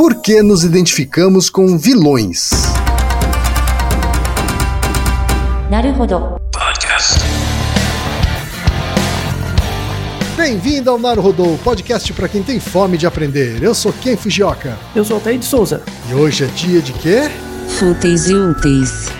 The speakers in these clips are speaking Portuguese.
Por que nos identificamos com vilões? Bem-vindo ao Naruhodô, podcast para quem tem fome de aprender. Eu sou Ken Fujioka. Eu sou Altair de Souza. E hoje é dia de quê? Fúteis e úteis.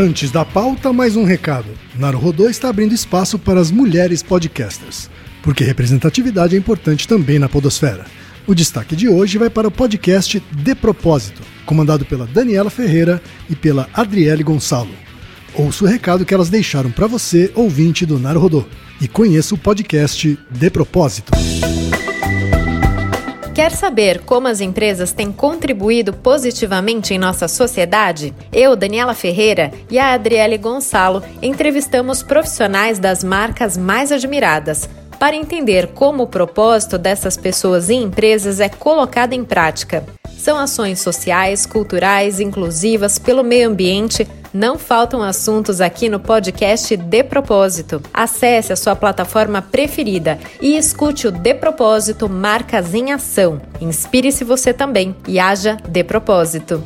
Antes da pauta, mais um recado. Naruhodô está abrindo espaço para as mulheres podcasters, porque representatividade é importante também na podosfera. O destaque de hoje vai para o podcast De Propósito, comandado pela Daniela Ferreira e pela Adriele Gonçalo. Ouça o recado que elas deixaram para você, ouvinte do Naruhodô, e conheça o podcast De Propósito. Quer saber como as empresas têm contribuído positivamente em nossa sociedade? Eu, Daniela Ferreira e a Adriele Gonçalo entrevistamos profissionais das marcas mais admiradas para entender como o propósito dessas pessoas e empresas é colocado em prática. São ações sociais, culturais, inclusivas, pelo meio ambiente. Não faltam assuntos aqui no podcast De Propósito. Acesse a sua plataforma preferida e escute o De Propósito Marcas em Ação. Inspire-se você também e haja De Propósito.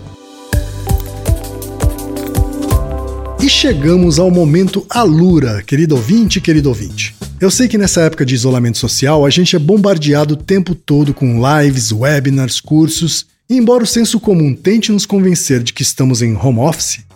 E chegamos ao momento Alura, querido ouvinte, querido ouvinte. Eu sei que nessa época de isolamento social a gente é bombardeado o tempo todo com lives, webinars, cursos e embora o senso comum tente nos convencer de que estamos em home office,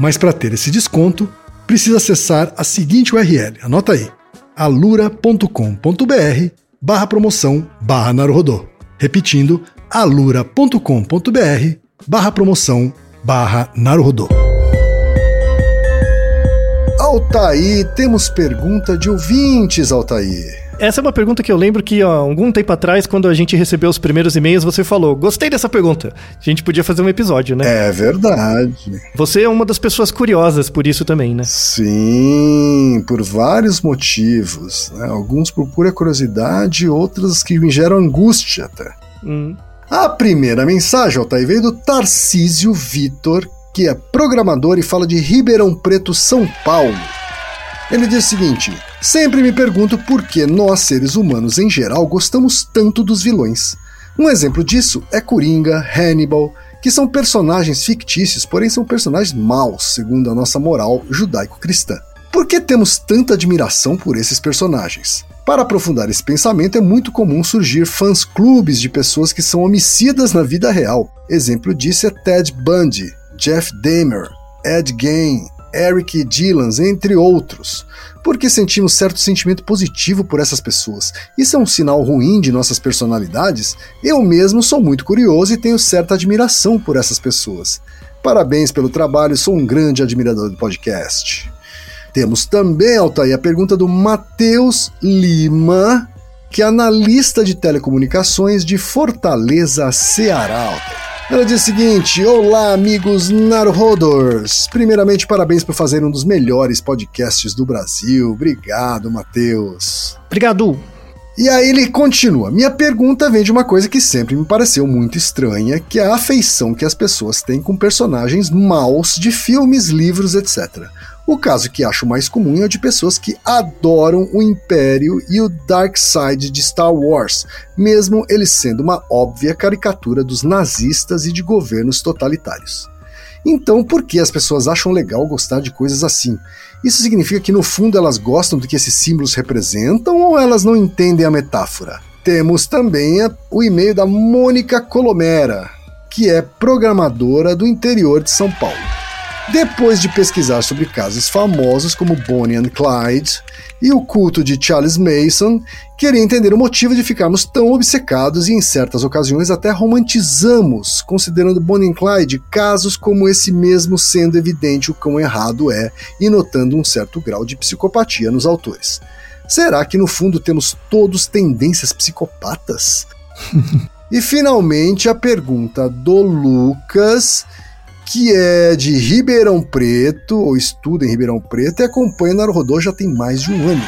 Mas para ter esse desconto, precisa acessar a seguinte URL, anota aí, alura.com.br barra promoção barra. Repetindo, alura.com.br barra promoção barra. Altaí, temos pergunta de ouvintes, Altaí. Essa é uma pergunta que eu lembro que, ó, algum tempo atrás, quando a gente recebeu os primeiros e-mails, você falou: Gostei dessa pergunta. A gente podia fazer um episódio, né? É verdade. Você é uma das pessoas curiosas por isso também, né? Sim, por vários motivos. Né? Alguns por pura curiosidade, outros que me geram angústia até. Hum. A primeira mensagem, Altair, veio do Tarcísio Vitor, que é programador e fala de Ribeirão Preto, São Paulo. Ele diz o seguinte: Sempre me pergunto por que nós, seres humanos em geral, gostamos tanto dos vilões. Um exemplo disso é Coringa, Hannibal que são personagens fictícios, porém são personagens maus, segundo a nossa moral judaico-cristã. Por que temos tanta admiração por esses personagens? Para aprofundar esse pensamento, é muito comum surgir fãs-clubes de pessoas que são homicidas na vida real. Exemplo disso é Ted Bundy, Jeff Dahmer, Ed Gein, Eric Dillons, entre outros. Porque sentimos certo sentimento positivo por essas pessoas. Isso é um sinal ruim de nossas personalidades? Eu mesmo sou muito curioso e tenho certa admiração por essas pessoas. Parabéns pelo trabalho, sou um grande admirador do podcast. Temos também, Altair, a pergunta do Matheus Lima, que é analista de telecomunicações de Fortaleza, Ceará. Ela diz o seguinte: Olá, amigos Narodors! Primeiramente, parabéns por fazer um dos melhores podcasts do Brasil. Obrigado, Matheus. Obrigado. E aí ele continua. Minha pergunta vem de uma coisa que sempre me pareceu muito estranha, que é a afeição que as pessoas têm com personagens maus de filmes, livros, etc. O caso que acho mais comum é o de pessoas que adoram o Império e o Dark Side de Star Wars, mesmo ele sendo uma óbvia caricatura dos nazistas e de governos totalitários. Então, por que as pessoas acham legal gostar de coisas assim? Isso significa que no fundo elas gostam do que esses símbolos representam ou elas não entendem a metáfora? Temos também o e-mail da Mônica Colomera, que é programadora do interior de São Paulo. Depois de pesquisar sobre casos famosos como Bonnie and Clyde e o culto de Charles Mason, queria entender o motivo de ficarmos tão obcecados e, em certas ocasiões, até romantizamos, considerando Bonnie and Clyde casos como esse mesmo sendo evidente o quão errado é e notando um certo grau de psicopatia nos autores. Será que no fundo temos todos tendências psicopatas? e finalmente a pergunta do Lucas que é de Ribeirão Preto, ou estuda em Ribeirão Preto, e acompanha o Naruhodô já tem mais de um ano.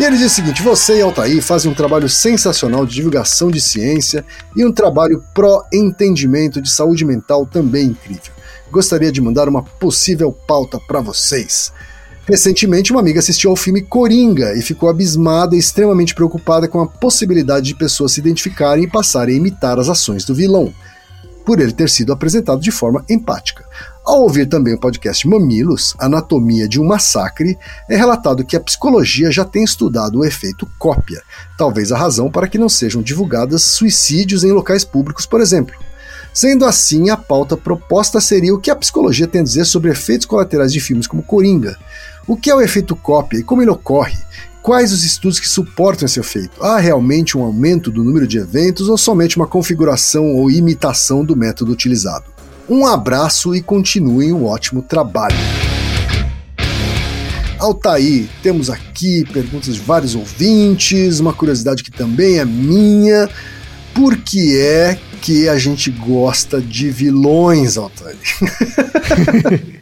E ele diz o seguinte: você e Altair fazem um trabalho sensacional de divulgação de ciência e um trabalho pró-entendimento de saúde mental também incrível. Gostaria de mandar uma possível pauta para vocês. Recentemente, uma amiga assistiu ao filme Coringa e ficou abismada e extremamente preocupada com a possibilidade de pessoas se identificarem e passarem a imitar as ações do vilão por ele ter sido apresentado de forma empática. Ao ouvir também o podcast Mamilos, Anatomia de um Massacre, é relatado que a psicologia já tem estudado o efeito cópia, talvez a razão para que não sejam divulgados suicídios em locais públicos, por exemplo. Sendo assim, a pauta proposta seria o que a psicologia tem a dizer sobre efeitos colaterais de filmes como Coringa. O que é o efeito cópia e como ele ocorre? Quais os estudos que suportam esse efeito? Há realmente um aumento do número de eventos ou somente uma configuração ou imitação do método utilizado? Um abraço e continuem um ótimo trabalho. Altaí, temos aqui perguntas de vários ouvintes, uma curiosidade que também é minha. Por que é que a gente gosta de vilões, Altaí?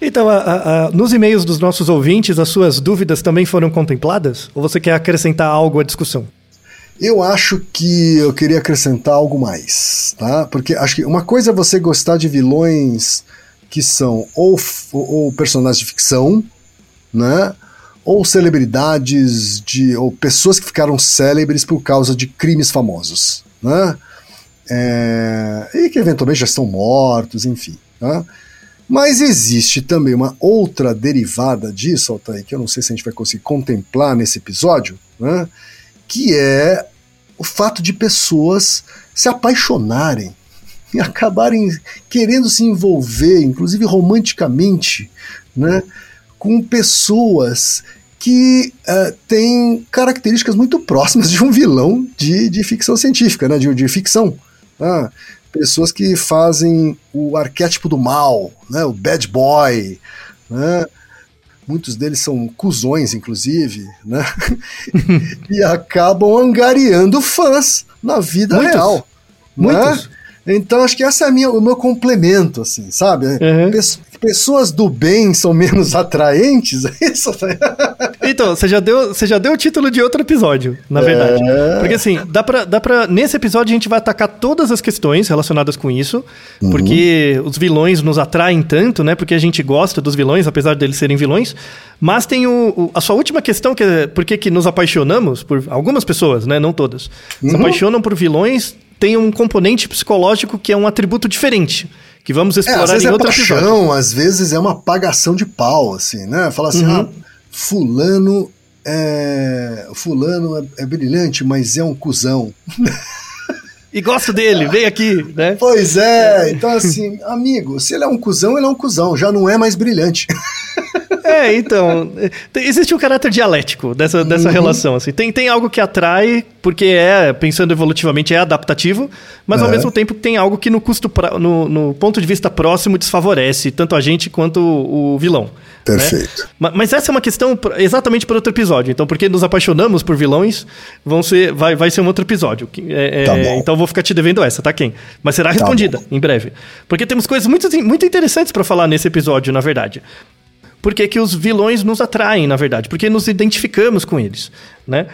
Então, a, a, a, nos e-mails dos nossos ouvintes, as suas dúvidas também foram contempladas? Ou você quer acrescentar algo à discussão? Eu acho que eu queria acrescentar algo mais, tá? Porque acho que uma coisa é você gostar de vilões que são ou, ou personagens de ficção, né? Ou celebridades de ou pessoas que ficaram célebres por causa de crimes famosos, né? É, e que eventualmente já estão mortos, enfim. Tá? Mas existe também uma outra derivada disso, Altair, que eu não sei se a gente vai conseguir contemplar nesse episódio, né? que é o fato de pessoas se apaixonarem e acabarem querendo se envolver, inclusive romanticamente, né, com pessoas que uh, têm características muito próximas de um vilão de, de ficção científica, né, de, de ficção. Ah, pessoas que fazem o arquétipo do mal, né, o bad boy, né? Muitos deles são cuzões, inclusive, né? e acabam angariando fãs na vida Muitos. real. Né? Muitos. Né? Então acho que esse é minha, o meu complemento, assim, sabe? Uhum pessoas do bem são menos atraentes? É isso? então, você já, deu, você já deu o título de outro episódio, na é... verdade. Porque assim, dá pra, dá pra. Nesse episódio a gente vai atacar todas as questões relacionadas com isso. Uhum. Porque os vilões nos atraem tanto, né? Porque a gente gosta dos vilões, apesar deles serem vilões. Mas tem o, o a sua última questão, que é por que, que nos apaixonamos por algumas pessoas, né? Não todas. Uhum. Se apaixonam por vilões tem um componente psicológico que é um atributo diferente. Que vamos É, explorar às vezes em é outro paixão, episódio. às vezes é uma pagação de pau, assim, né? Fala assim, Uhum. ah, fulano é. Fulano é, é brilhante, mas é um cuzão. E gosto dele, vem aqui, né? Pois é, então assim, amigo, se ele é um cuzão, ele é um cuzão, já não é mais brilhante. É, então. tem- existe um caráter dialético dessa, dessa Uhum. relação. Assim. Tem, tem algo que atrai, porque é, pensando evolutivamente, é adaptativo, mas ao mesmo tempo tem algo que no custo pra- no, no ponto de vista próximo desfavorece tanto a gente quanto o, o vilão. né? Perfeito. Ma- Mas essa é uma questão exatamente para outro episódio. Então, porque nos apaixonamos por vilões, vão ser, vai, vai ser um outro episódio. É- é, Tá então, eu vou ficar te devendo essa, tá, Ken? Mas será respondida em breve. Porque temos coisas muito, muito interessantes para falar nesse episódio, na verdade. Por que, que os vilões nos atraem, na verdade? Porque nos identificamos com eles, né?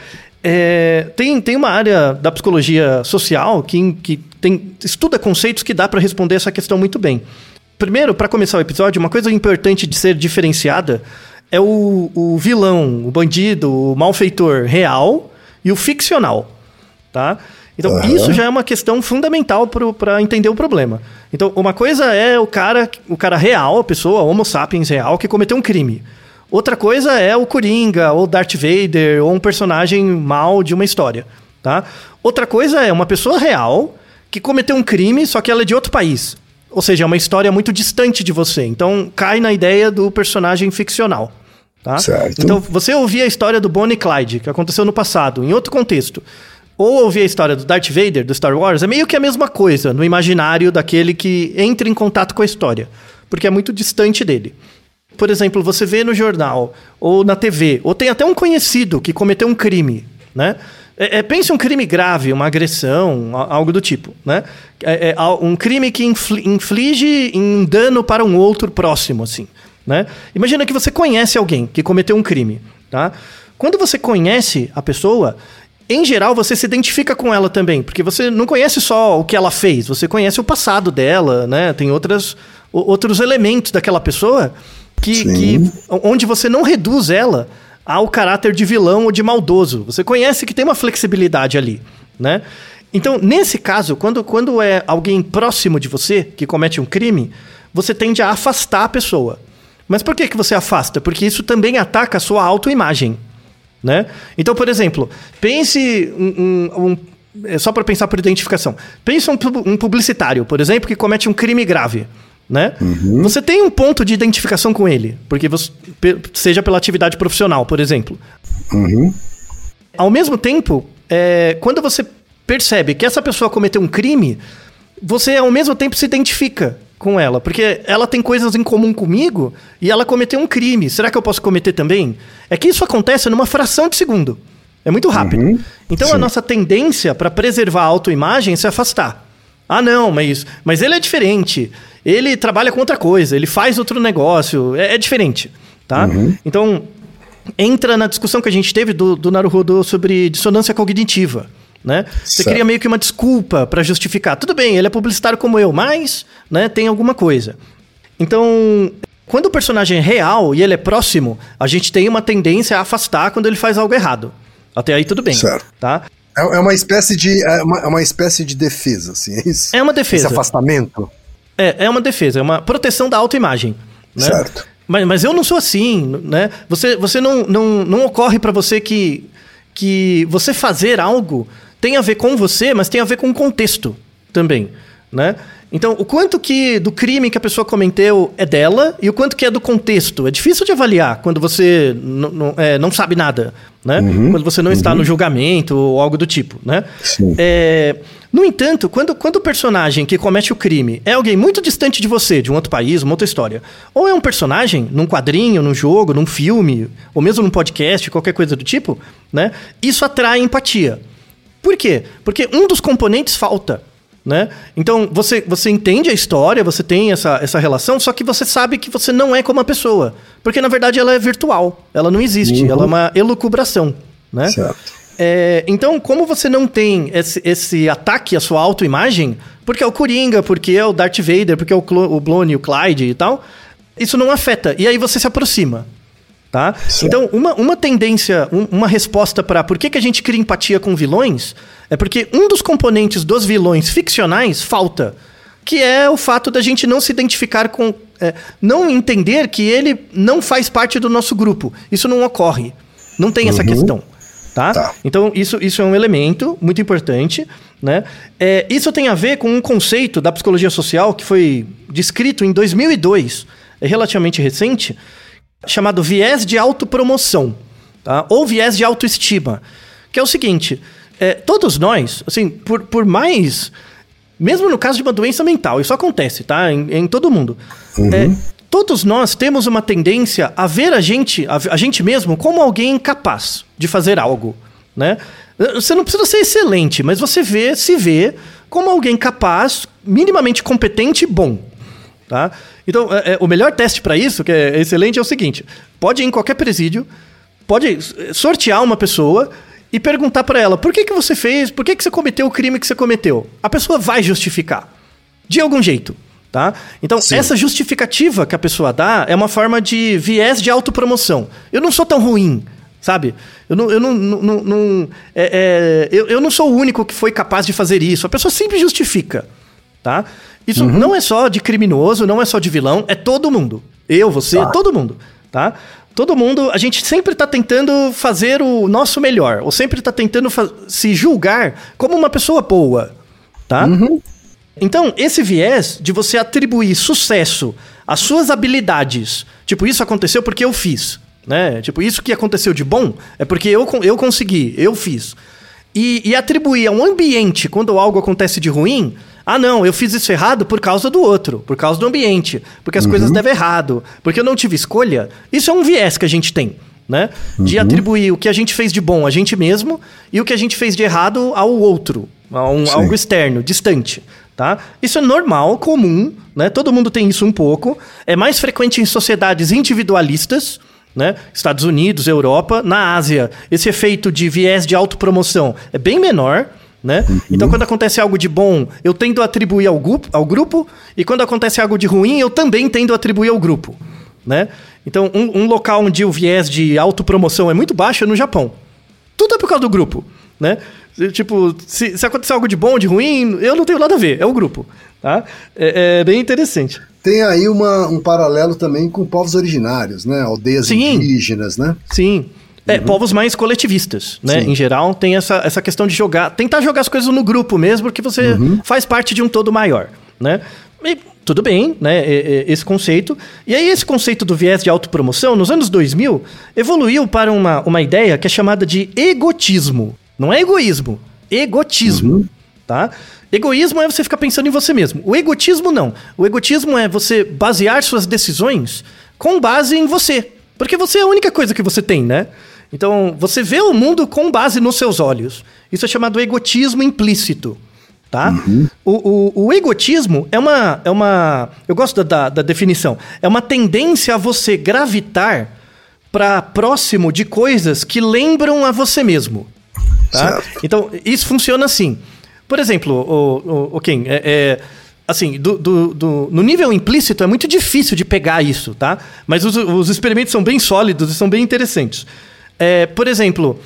É, tem, tem uma área da psicologia social que, que tem, estuda conceitos que dá para responder essa questão muito bem. Primeiro, para começar o episódio, uma coisa importante de ser diferenciada é o, o vilão, o bandido, o malfeitor real e o ficcional, tá? Então, Aham. isso já é uma questão fundamental para entender o problema. Então, uma coisa é o cara, o cara real, a pessoa, homo sapiens real, que cometeu um crime. Outra coisa é o Coringa, ou Darth Vader, ou um personagem mal de uma história, tá? Outra coisa é uma pessoa real que cometeu um crime, só que ela é de outro país. Ou seja, é uma história muito distante de você. Então, cai na ideia do personagem ficcional. Tá? Certo. Então, você ouvir a história do Bonnie e Clyde, que aconteceu no passado, em outro contexto, ou ouvir a história do Darth Vader, do Star Wars, é meio que a mesma coisa no imaginário daquele que entra em contato com a história, porque é muito distante dele. Por exemplo, você vê no jornal, ou na TV, ou tem até um conhecido que cometeu um crime, né? É, é, pense um crime grave, uma agressão, algo do tipo, né? É, é, um crime que infli- inflige um dano para um outro próximo, assim, né? Imagina que você conhece alguém que cometeu um crime, tá? Quando você conhece a pessoa, em geral você se identifica com ela também, porque você não conhece só o que ela fez, você conhece o passado dela, né? Tem outras, outros elementos daquela pessoa que, que onde você não reduz ela ao caráter de vilão ou de maldoso. Você conhece que tem uma flexibilidade ali, né? Então, nesse caso, quando, quando é alguém próximo de você que comete um crime, você tende a afastar a pessoa. Mas por que, que você afasta? Porque isso também ataca a sua autoimagem. Né? Então, por exemplo, pense um, um- um- é só para pensar por identificação. Pense um, um publicitário, por exemplo, que comete um crime grave. Né? Você tem um ponto de identificação com ele, porque você, seja pela atividade profissional, por exemplo. Ao mesmo tempo, é, quando você percebe que essa pessoa cometeu um crime, você ao mesmo tempo se identifica com ela, porque ela tem coisas em comum comigo e ela cometeu um crime. Será que eu posso cometer também? É que isso acontece numa fração de segundo. É muito rápido. Então a nossa tendência para preservar a autoimagem é se afastar. Ah, não, mas, mas ele é diferente. Ele trabalha com outra coisa, ele faz outro negócio. É, é diferente, tá? Então, entra na discussão que a gente teve do, do Naruhodo sobre dissonância cognitiva. Né? Você Certo. cria meio que uma desculpa para justificar. Tudo bem, ele é publicitário como eu, mas né, tem alguma coisa. Então, quando o personagem é real e ele é próximo, a gente tem uma tendência a afastar quando ele faz algo errado. Até aí tudo bem. Certo. Tá? É, é uma espécie de. É uma, é uma espécie de defesa, assim, é isso? É uma defesa. Esse afastamento. É, é uma defesa, é uma proteção da autoimagem. Né? Certo. Mas, mas eu não sou assim, né? Você, você não, não, não ocorre para você que, que você fazer algo tem a ver com você, mas tem a ver com o contexto também, né? Então, o quanto que do crime que a pessoa cometeu é dela e o quanto que é do contexto. É difícil de avaliar quando você é, não sabe nada, né? Quando você não está no julgamento ou algo do tipo, né? Sim. É, no entanto, quando, quando o personagem que comete o crime é alguém muito distante de você, de um outro país, uma outra história, ou é um personagem num quadrinho, num jogo, num filme, ou mesmo num podcast, qualquer coisa do tipo, né? Isso atrai empatia. Por quê? Porque um dos componentes falta. Né? Então, você, você entende a história, você tem essa, essa relação, só que você sabe que você não é como a pessoa. Porque, na verdade, ela é virtual. Ela não existe. Ela é uma elucubração. Né? Certo. É, então, como você não tem esse, esse ataque à sua autoimagem, porque é o Coringa, porque é o Darth Vader, porque é o, Clo o Blone, o Clyde e tal, isso não afeta. E aí você se aproxima. Tá? Então, uma, uma tendência, um, uma resposta para por que, que a gente cria empatia com vilões é porque um dos componentes dos vilões ficcionais falta, que é o fato da gente não se identificar com. É, não entender que ele não faz parte do nosso grupo. Isso não ocorre. Não tem essa uhum. questão. Tá? tá? Então, isso, isso é um elemento muito importante. Né? É, isso tem a ver com um conceito da psicologia social que foi descrito em 2002, é relativamente recente, chamado viés de autopromoção, tá? ou viés de autoestima, que é o seguinte, é, todos nós, assim, por, por mais... Mesmo no caso de uma doença mental, isso acontece, tá? Em, em todo mundo. Uhum. É, todos nós temos uma tendência a ver a gente, a, a gente mesmo, como alguém capaz de fazer algo, né? Você não precisa ser excelente, mas você vê, se vê como alguém capaz, minimamente competente e bom. Tá? Então, é, é, o melhor teste para isso, que é excelente, é o seguinte: pode ir em qualquer presídio, pode sortear uma pessoa e perguntar para ela por que, que você fez, por que, que você cometeu o crime que você cometeu. A pessoa vai justificar. De algum jeito. Tá? Então, Sim. essa justificativa que a pessoa dá é uma forma de viés de autopromoção. Eu não sou tão ruim, sabe? Eu não, eu não, não, não é, é, eu, eu não sou o único que foi capaz de fazer isso. A pessoa sempre justifica, tá? Isso uhum. não é só de criminoso, não é só de vilão, é todo mundo. Eu, você, tá. todo mundo, tá? Todo mundo, a gente sempre está tentando fazer o nosso melhor, ou sempre está tentando se julgar como uma pessoa boa, tá? Uhum. Então, esse viés de você atribuir sucesso às suas habilidades, tipo, isso aconteceu porque eu fiz, né? Tipo, isso que aconteceu de bom é porque eu, eu consegui, eu fiz. E, e atribuir a um ambiente quando algo acontece de ruim ah, não, eu fiz isso errado por causa do outro, por causa do ambiente, porque as uhum. coisas devem errado, porque eu não tive escolha. Isso é um viés que a gente tem, né? De uhum. atribuir o que a gente fez de bom a gente mesmo e o que a gente fez de errado ao outro, a um, algo externo, distante. Tá? Isso é normal, comum, né? Todo mundo tem isso um pouco. É mais frequente em sociedades individualistas, né? Estados Unidos, Europa, na Ásia. Esse efeito de viés de autopromoção é bem menor né? Uhum. Então, quando acontece algo de bom, eu tendo a atribuir ao, grupo, ao grupo, e quando acontece algo de ruim, eu também tendo a atribuir ao grupo, né? Então, um, um local onde o viés de autopromoção é muito baixo é no Japão. Tudo é por causa do grupo, né? Tipo, se, se acontecer algo de bom ou de ruim, eu não tenho nada a ver, é o grupo, tá? É, é bem interessante. Tem aí uma, um paralelo também com povos originários, né? Aldeias Sim. indígenas, né? Sim. É, uhum. povos mais coletivistas, né? Sim. Em geral, tem essa, essa questão de jogar, tentar jogar as coisas no grupo mesmo, porque você uhum. faz parte de um todo maior, né? E tudo bem, né? Esse conceito. E aí, esse conceito do viés de autopromoção, nos anos 2000, evoluiu para uma, uma ideia que é chamada de egotismo. Não é egoísmo, egotismo, uhum. tá? Egoísmo é você ficar pensando em você mesmo. O egotismo não. O egotismo é você basear suas decisões com base em você. Porque você é a única coisa que você tem, né? Então, você vê o mundo com base nos seus olhos. Isso é chamado egotismo implícito. Tá? Uhum. O, o, o, egotismo é uma, é uma. Eu gosto da, da definição. É uma tendência a você gravitar para próximo de coisas que lembram a você mesmo. Tá? Então, isso funciona assim. Por exemplo, o, o, o Ken, é, é assim, do, do, do, no nível implícito é muito difícil de pegar isso, tá? Mas os, os experimentos são bem sólidos e são bem interessantes. É, por exemplo,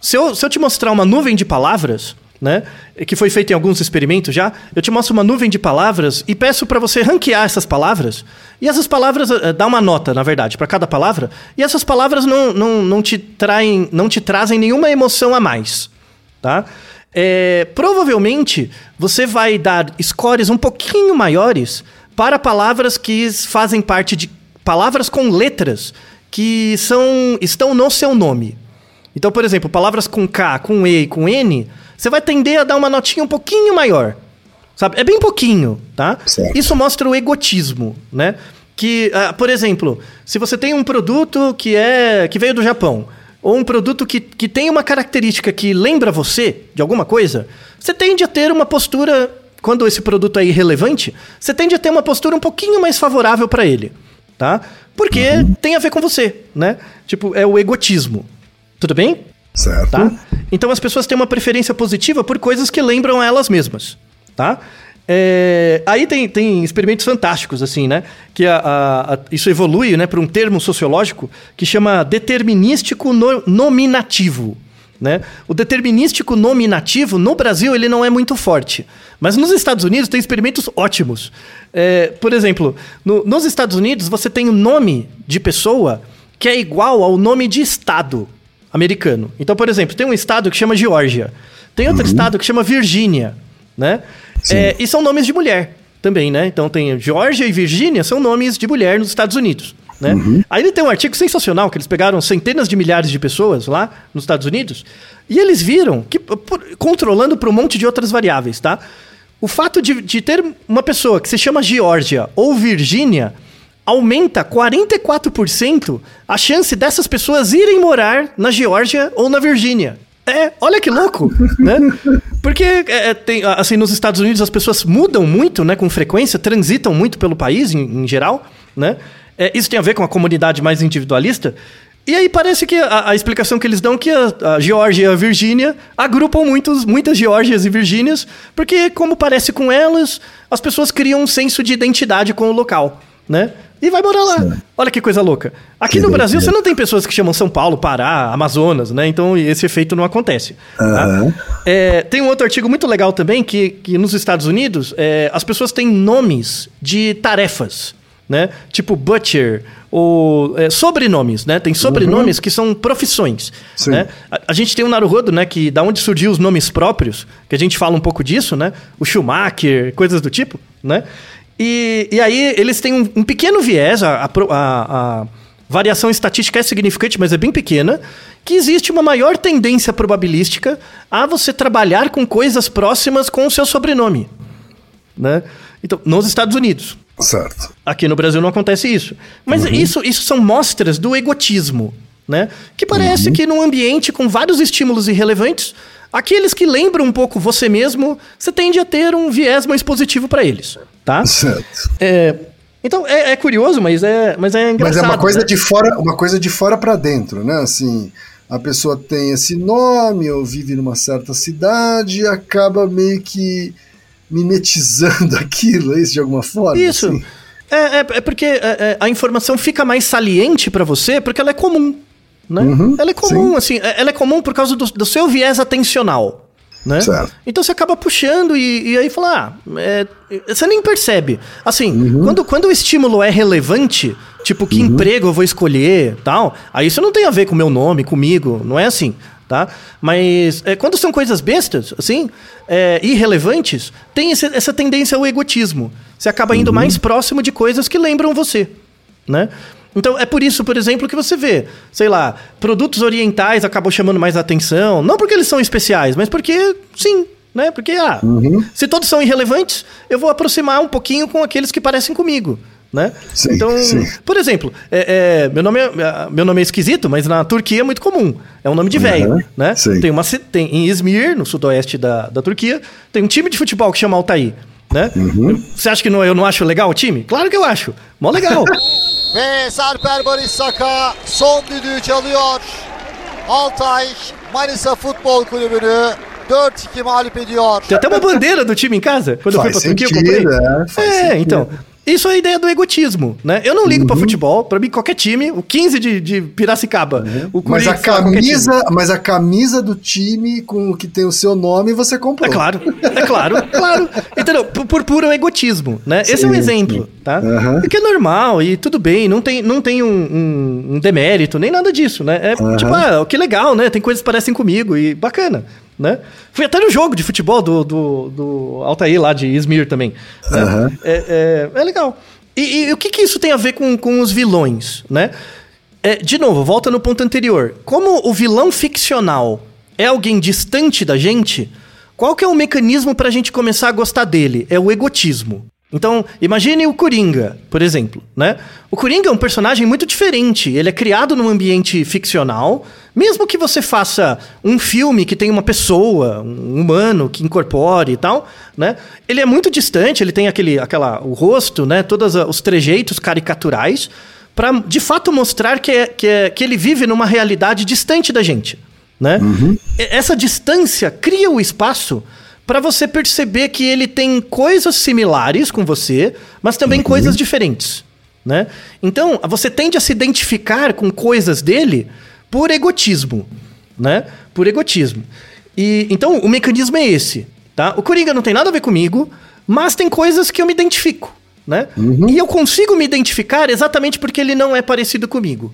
se eu, se eu te mostrar uma nuvem de palavras, né, que foi feito em alguns experimentos já, eu te mostro uma nuvem de palavras e peço para você ranquear essas palavras. E essas palavras, uh, dá uma nota, na verdade, para cada palavra. E essas palavras não, não, não, te traem, não te trazem nenhuma emoção a mais, tá? É, provavelmente você vai dar scores um pouquinho maiores para palavras que fazem parte de palavras com letras que são estão no seu nome. Então, por exemplo, palavras com K, com E e com N, você vai tender a dar uma notinha um pouquinho maior. Sabe? É bem pouquinho, tá? Certo. Isso mostra o egotismo, né? Que, uh, por exemplo, se você tem um produto que é que veio do Japão, ou um produto que, que tem uma característica que lembra você de alguma coisa, você tende a ter uma postura, quando esse produto é irrelevante, você tende a ter uma postura um pouquinho mais favorável para ele, tá? Porque uhum. tem a ver com você, né? Tipo, é o egotismo. Tudo bem? Certo. Tá? Então as pessoas têm uma preferência positiva por coisas que lembram elas mesmas, tá? É, aí tem, tem experimentos fantásticos, assim, né? Que a, a, a, isso evolui né, para um termo sociológico que chama determinístico no, nominativo. Né? O determinístico nominativo, no Brasil, ele não é muito forte. Mas nos Estados Unidos tem experimentos ótimos. É, por exemplo, no, nos Estados Unidos você tem o um nome de pessoa que é igual ao nome de estado americano. Então, por exemplo, tem um estado que chama Geórgia. Tem outro uhum. estado que chama Virgínia, né? É, e são nomes de mulher também, né? Então tem Geórgia e Virgínia são nomes de mulher nos Estados Unidos. Né? Uhum. Aí ele tem um artigo sensacional que eles pegaram centenas de milhares de pessoas lá nos Estados Unidos e eles viram que, por, controlando para um monte de outras variáveis, tá? O fato de, de ter uma pessoa que se chama Geórgia ou Virgínia aumenta 44% a chance dessas pessoas irem morar na Geórgia ou na Virgínia. É, olha que louco, né? Porque é, é, tem, assim, nos Estados Unidos as pessoas mudam muito, né, com frequência, transitam muito pelo país em, em geral, né? É, isso tem a ver com a comunidade mais individualista. E aí parece que a, a explicação que eles dão é que a, a Geórgia e a Virgínia agrupam muitos, muitas Geórgias e Virgínias, porque como parece com elas, as pessoas criam um senso de identidade com o local, né? E vai morar lá. Sim. Olha que coisa louca. Aqui que no Brasil você não tem pessoas que chamam São Paulo, Pará, Amazonas, né? Então esse efeito não acontece. Uhum. Tá? É, tem um outro artigo muito legal também que, que nos Estados Unidos é, as pessoas têm nomes de tarefas né? Tipo butcher, ou é, sobrenomes, né? Tem sobrenomes uhum. que são profissões, Sim. né? A, a, gente tem o Naruhodo, né? Que da onde surgiu os nomes próprios, que a gente fala um pouco disso, né? O Schumacher, coisas do tipo, né? E, e aí eles têm um, um pequeno viés, a, a, a variação estatística é significante, mas é bem pequena, que existe uma maior tendência probabilística a você trabalhar com coisas próximas com o seu sobrenome. Né? Então, nos Estados Unidos. Certo. Aqui no Brasil não acontece isso. Mas uhum. isso, isso são mostras do egotismo, né? Que parece uhum. que num ambiente com vários estímulos irrelevantes, aqueles que lembram um pouco você mesmo, você tende a ter um viés mais positivo para eles, tá? Certo. É, então é, é, curioso, mas é, mas é engraçado. Mas é uma coisa né? de fora, uma coisa de fora para dentro, né? Assim, a pessoa tem esse nome ou vive numa certa cidade e acaba meio que mimetizando aquilo, é isso de alguma forma? Isso. Assim? É, é, é, porque é, é, a informação fica mais saliente para você porque ela é comum. Né? Uhum, ela é comum, sim. assim, é, ela é comum por causa do, do seu viés atencional. Né? Certo. Então você acaba puxando e, e aí fala, ah, é, você nem percebe. Assim, uhum. quando, quando o estímulo é relevante, tipo, que uhum. emprego eu vou escolher tal, aí isso não tem a ver com o meu nome, comigo, não é assim tá? Mas é, quando são coisas bestas, assim, é, irrelevantes, tem esse, essa tendência ao egotismo. Você acaba indo uhum. mais próximo de coisas que lembram você, né? Então é por isso, por exemplo, que você vê, sei lá, produtos orientais acabam chamando mais atenção, não porque eles são especiais, mas porque sim, né? Porque ah, uhum. se todos são irrelevantes, eu vou aproximar um pouquinho com aqueles que parecem comigo né? Sim, então, sim. por exemplo, é, é, meu, nome é, é, meu nome é esquisito, mas na Turquia é muito comum. É um nome de velho, uhum, né? Tem uma tem em Izmir, no sudoeste da, da Turquia, tem um time de futebol que chama Altair, né? Uhum. Você acha que não, eu não acho legal o time? Claro que eu acho. Mó legal. Ve Sarper Barış Saka son düdüğü çalıyor. Altay Manisa Futbol Kulübü'nü 4-2 mağlup ediyor. Tem até uma bandeira do time em casa. Quando faz eu fui pra Turquia, eu comprei. É, é então. Isso é a ideia do egotismo, né? Eu não ligo uhum. para futebol, para mim qualquer time, o 15 de, de Piracicaba, uhum. o mas a camisa, mas a camisa do time com o que tem o seu nome você comprou. É claro, é claro, claro. Entendeu? Por, por puro egotismo, né? Sim, Esse é um exemplo, sim. tá? Uhum. Que é normal e tudo bem, não tem, não tem um, um, um demérito nem nada disso, né? É tipo, ah, que legal, né? Tem coisas que parecem comigo e bacana né? Fui até no jogo de futebol do, do, do Altair lá de Izmir também. Né? Uhum. É, é, é, legal. E, e, o que, que isso tem a ver com, com os vilões, né? É, de novo, volta no ponto anterior. Como o vilão ficcional é alguém distante da gente, qual que é o mecanismo para a gente começar a gostar dele? É o egotismo. Então, imagine o Coringa, por exemplo, né? O Coringa é um personagem muito diferente. Ele é criado num ambiente ficcional. Mesmo que você faça um filme que tem uma pessoa, um humano que incorpore e tal, né? Ele é muito distante, ele tem aquele, aquela, o rosto, né? Todos os trejeitos caricaturais para de fato mostrar que, é, que, é, que ele vive numa realidade distante da gente, né? Uhum. Essa distância cria o espaço para você perceber que ele tem coisas similares com você, mas também uhum. coisas diferentes. Né? Então, você tende a se identificar com coisas dele por egotismo. Né? Por egotismo. E, então, o mecanismo é esse. Tá? O Coringa não tem nada a ver comigo, mas tem coisas que eu me identifico. Né? Uhum. E eu consigo me identificar exatamente porque ele não é parecido comigo.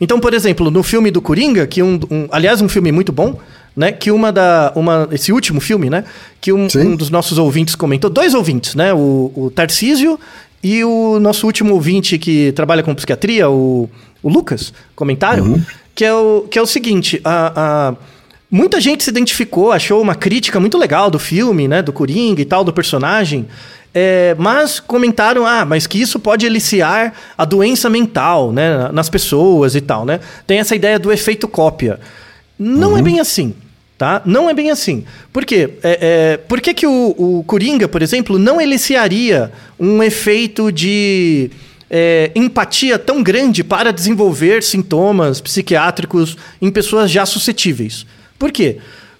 Então, por exemplo, no filme do Coringa, que um, um aliás, um filme muito bom, né? Que uma da. Uma, esse último filme, né? Que um, um dos nossos ouvintes comentou, dois ouvintes, né? O, o Tarcísio e o nosso último ouvinte que trabalha com psiquiatria, o, o Lucas, comentaram, uhum. que, é o, que é o seguinte: a, a, muita gente se identificou, achou uma crítica muito legal do filme, né? Do Coringa e tal, do personagem. É, mas comentaram, ah, mas que isso pode eliciar a doença mental, né, nas pessoas e tal, né? Tem essa ideia do efeito cópia. Não é uhum. é bem assim, tá? Não é bem assim. Por quê? É, é, por que, que o, o Coringa, por exemplo, não eliciaria um efeito de é, empatia tão grande para desenvolver sintomas psiquiátricos em pessoas já suscetíveis? Por quê?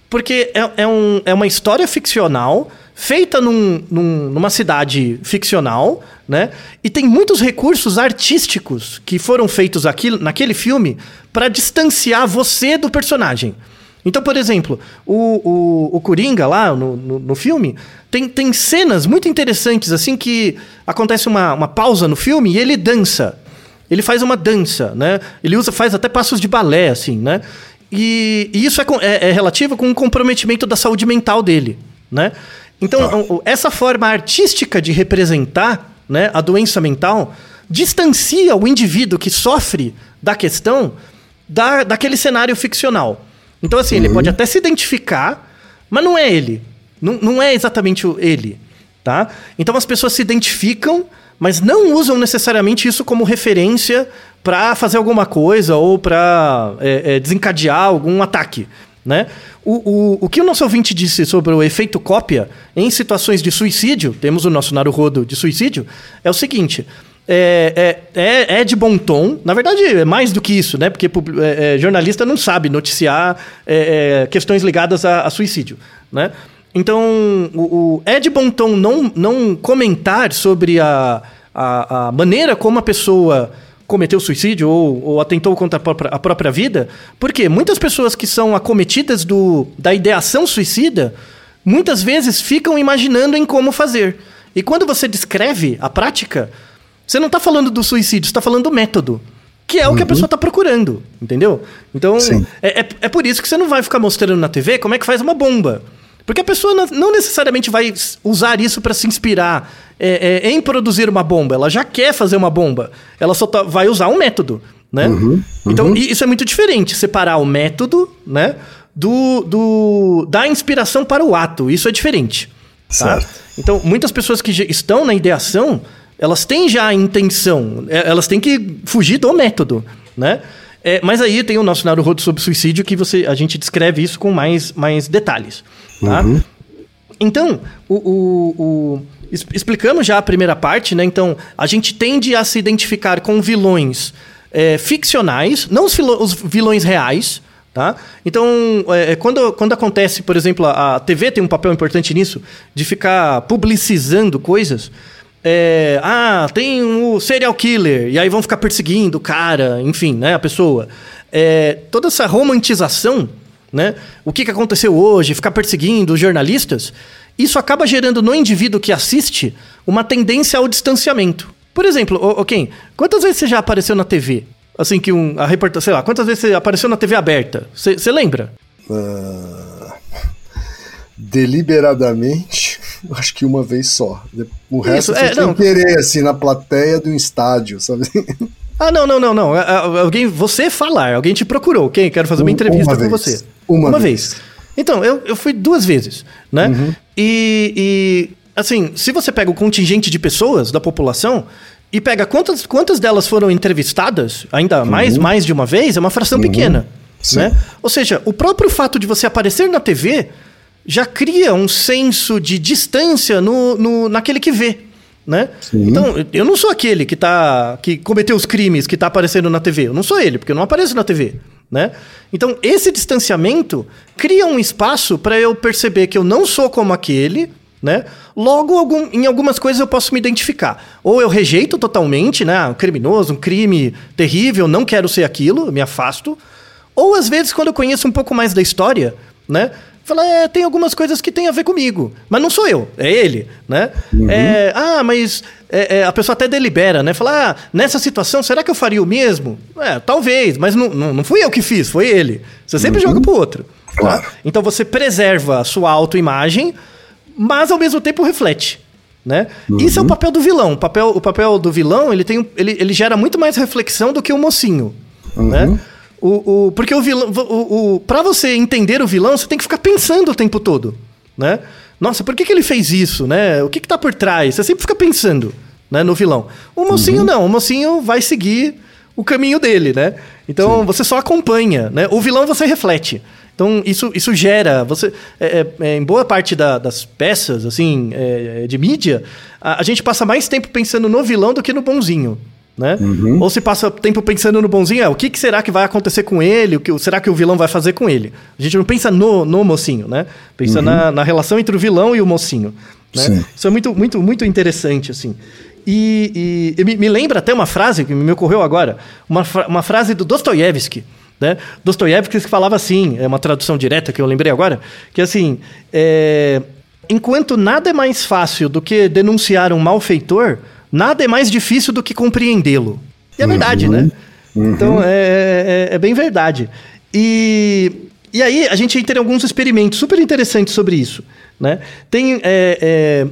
Porque é, é, um, é uma história ficcional feita num, num, numa cidade ficcional, né? E tem muitos recursos artísticos que foram feitos aqui, naquele filme para distanciar você do personagem. Então, por exemplo, o, o, o Coringa lá no, no, no, filme tem, tem cenas muito interessantes, assim, que acontece uma, uma pausa no filme e ele dança. Ele faz uma dança, né? Ele usa, faz até passos de balé, assim, né? E, e isso é, é, é relativo com o comprometimento da saúde mental dele, né? Então, tá. essa forma artística de representar né, a doença mental distancia o indivíduo que sofre da questão da, daquele cenário ficcional. Então, assim, uhum. ele pode até se identificar, mas não é ele. Não, não é exatamente ele, tá? Então, as pessoas se identificam, mas não usam necessariamente isso como referência para fazer alguma coisa ou para é, é, desencadear algum ataque, né? O, o, o que o nosso ouvinte disse sobre o efeito cópia em situações de suicídio, temos o nosso Naruhodo de suicídio, é o seguinte. É, é, é, é, de bom tom. Na verdade, é mais do que isso, né? Porque é, é, jornalista não sabe noticiar é, questões ligadas a, a, suicídio, né? Então, o, o, é de bom tom não, não comentar sobre a, a, a maneira como a pessoa cometeu suicídio ou, ou atentou contra a própria, a própria, vida, porque muitas pessoas que são acometidas do, da ideação suicida, muitas vezes ficam imaginando em como fazer. E quando você descreve a prática, você não está falando do suicídio, você está falando do método. Que é o que a uhum. pessoa está procurando, entendeu? Então, é, é, é por isso que você não vai ficar mostrando na TV como é que faz uma bomba. Porque a pessoa não necessariamente vai usar isso para se inspirar é, é, em produzir uma bomba. Ela já quer fazer uma bomba. Ela só tá, vai usar um método, né? Uhum, uhum. Então, isso é muito diferente. Separar o método, né? Do, do, da inspiração para o ato. Isso é diferente. Tá? Então, muitas pessoas que estão na ideação, elas têm já a intenção. É, elas têm que fugir do método, né? É, mas aí tem o nosso Naruhodo sobre suicídio que você, a gente descreve isso com mais, mais detalhes. Tá? Uhum. Então, o, o, o, explicamos já a primeira parte, né? Então, a gente tende a se identificar com vilões é, ficcionais, não os, os, vilões reais. Tá? Então, é, é, quando, quando acontece, por exemplo, a, a TV tem um papel importante nisso, de ficar publicizando coisas. É, ah, tem o um serial killer, e aí vão ficar perseguindo o cara, enfim, né, a pessoa. É, toda essa romantização né? O que, que aconteceu hoje, ficar perseguindo os jornalistas, isso acaba gerando no indivíduo que assiste uma tendência ao distanciamento. Por exemplo, ô, ô Ken, quantas vezes você já apareceu na TV? Assim que um, a reportagem, sei lá, quantas vezes você apareceu na TV aberta? Você lembra? Uh, deliberadamente, acho que uma vez só. O resto Isso, é, sem querer, assim, na plateia de um estádio, sabe? Ah, não, não, não, não. Alguém, você falar, alguém te procurou. Quem? Quero fazer uma entrevista uma com vez. você. Uma, uma vez. vez. Então, eu, eu fui duas vezes, né? Uhum. E, e, assim, se você pega o contingente de pessoas da população e pega quantas, quantas delas foram entrevistadas, ainda uhum. mais, mais de uma vez, é uma fração uhum. pequena, né? Ou seja, o próprio fato de você aparecer na TV já cria um senso de distância no, no, naquele que vê né? Então, eu não sou aquele que tá que cometeu os crimes que tá aparecendo na TV. Eu não sou ele, porque eu não apareço na TV, né? Então, esse distanciamento cria um espaço para eu perceber que eu não sou como aquele, né? Logo, algum, em algumas coisas eu posso me identificar. Ou eu rejeito totalmente, né? Um criminoso, um crime terrível, não quero ser aquilo, me afasto. Ou às vezes, quando eu conheço um pouco mais da história, né? Fala, é, tem algumas coisas que tem a ver comigo, mas não sou eu, é ele, né? Uhum. É, ah, mas é, é, a pessoa até delibera, né? Fala, ah, nessa situação, será que eu faria o mesmo? É, talvez, mas não, não, não fui eu que fiz, foi ele. Você sempre uhum. joga pro outro. Tá? Claro. Tá? Então você preserva a sua autoimagem, mas ao mesmo tempo reflete. Né? Uhum. Isso é o papel do vilão. O papel, o papel do vilão ele, tem, ele, ele gera muito mais reflexão do que o mocinho. Né? Uhum. Né? O, o, porque o vilão. O, o, pra você entender o vilão, você tem que ficar pensando o tempo todo. Né? Nossa, por que, que ele fez isso? Né? O que, que tá por trás? Você sempre fica pensando né, no vilão. O mocinho uhum. não, o mocinho vai seguir o caminho dele, né? Então Sim. você só acompanha, né? O vilão você reflete. Então isso, isso gera, você é, é, é em boa parte da, das peças assim é, de mídia, a, a, gente passa mais tempo pensando no vilão do que no bonzinho né? Uhum. Ou se passa tempo pensando no bonzinho, é, o que, que, será que vai acontecer com ele? O que será que o vilão vai fazer com ele? A gente não pensa no, no mocinho, né? Pensa uhum. na, na, relação entre o vilão e o mocinho. Né? Isso é muito, muito, muito interessante, assim. E, e, e me, me, lembra até uma frase que me ocorreu agora, uma, uma frase do Dostoiévski, né? Dostoiévski que falava assim, é uma tradução direta que eu lembrei agora, que assim, é, enquanto nada é mais fácil do que denunciar um malfeitor, nada é mais difícil do que compreendê-lo. E é uhum. verdade, né? Uhum. Então, é, é, é, bem verdade. E, e aí, a gente tem alguns experimentos super interessantes sobre isso, né? Tem... É, é,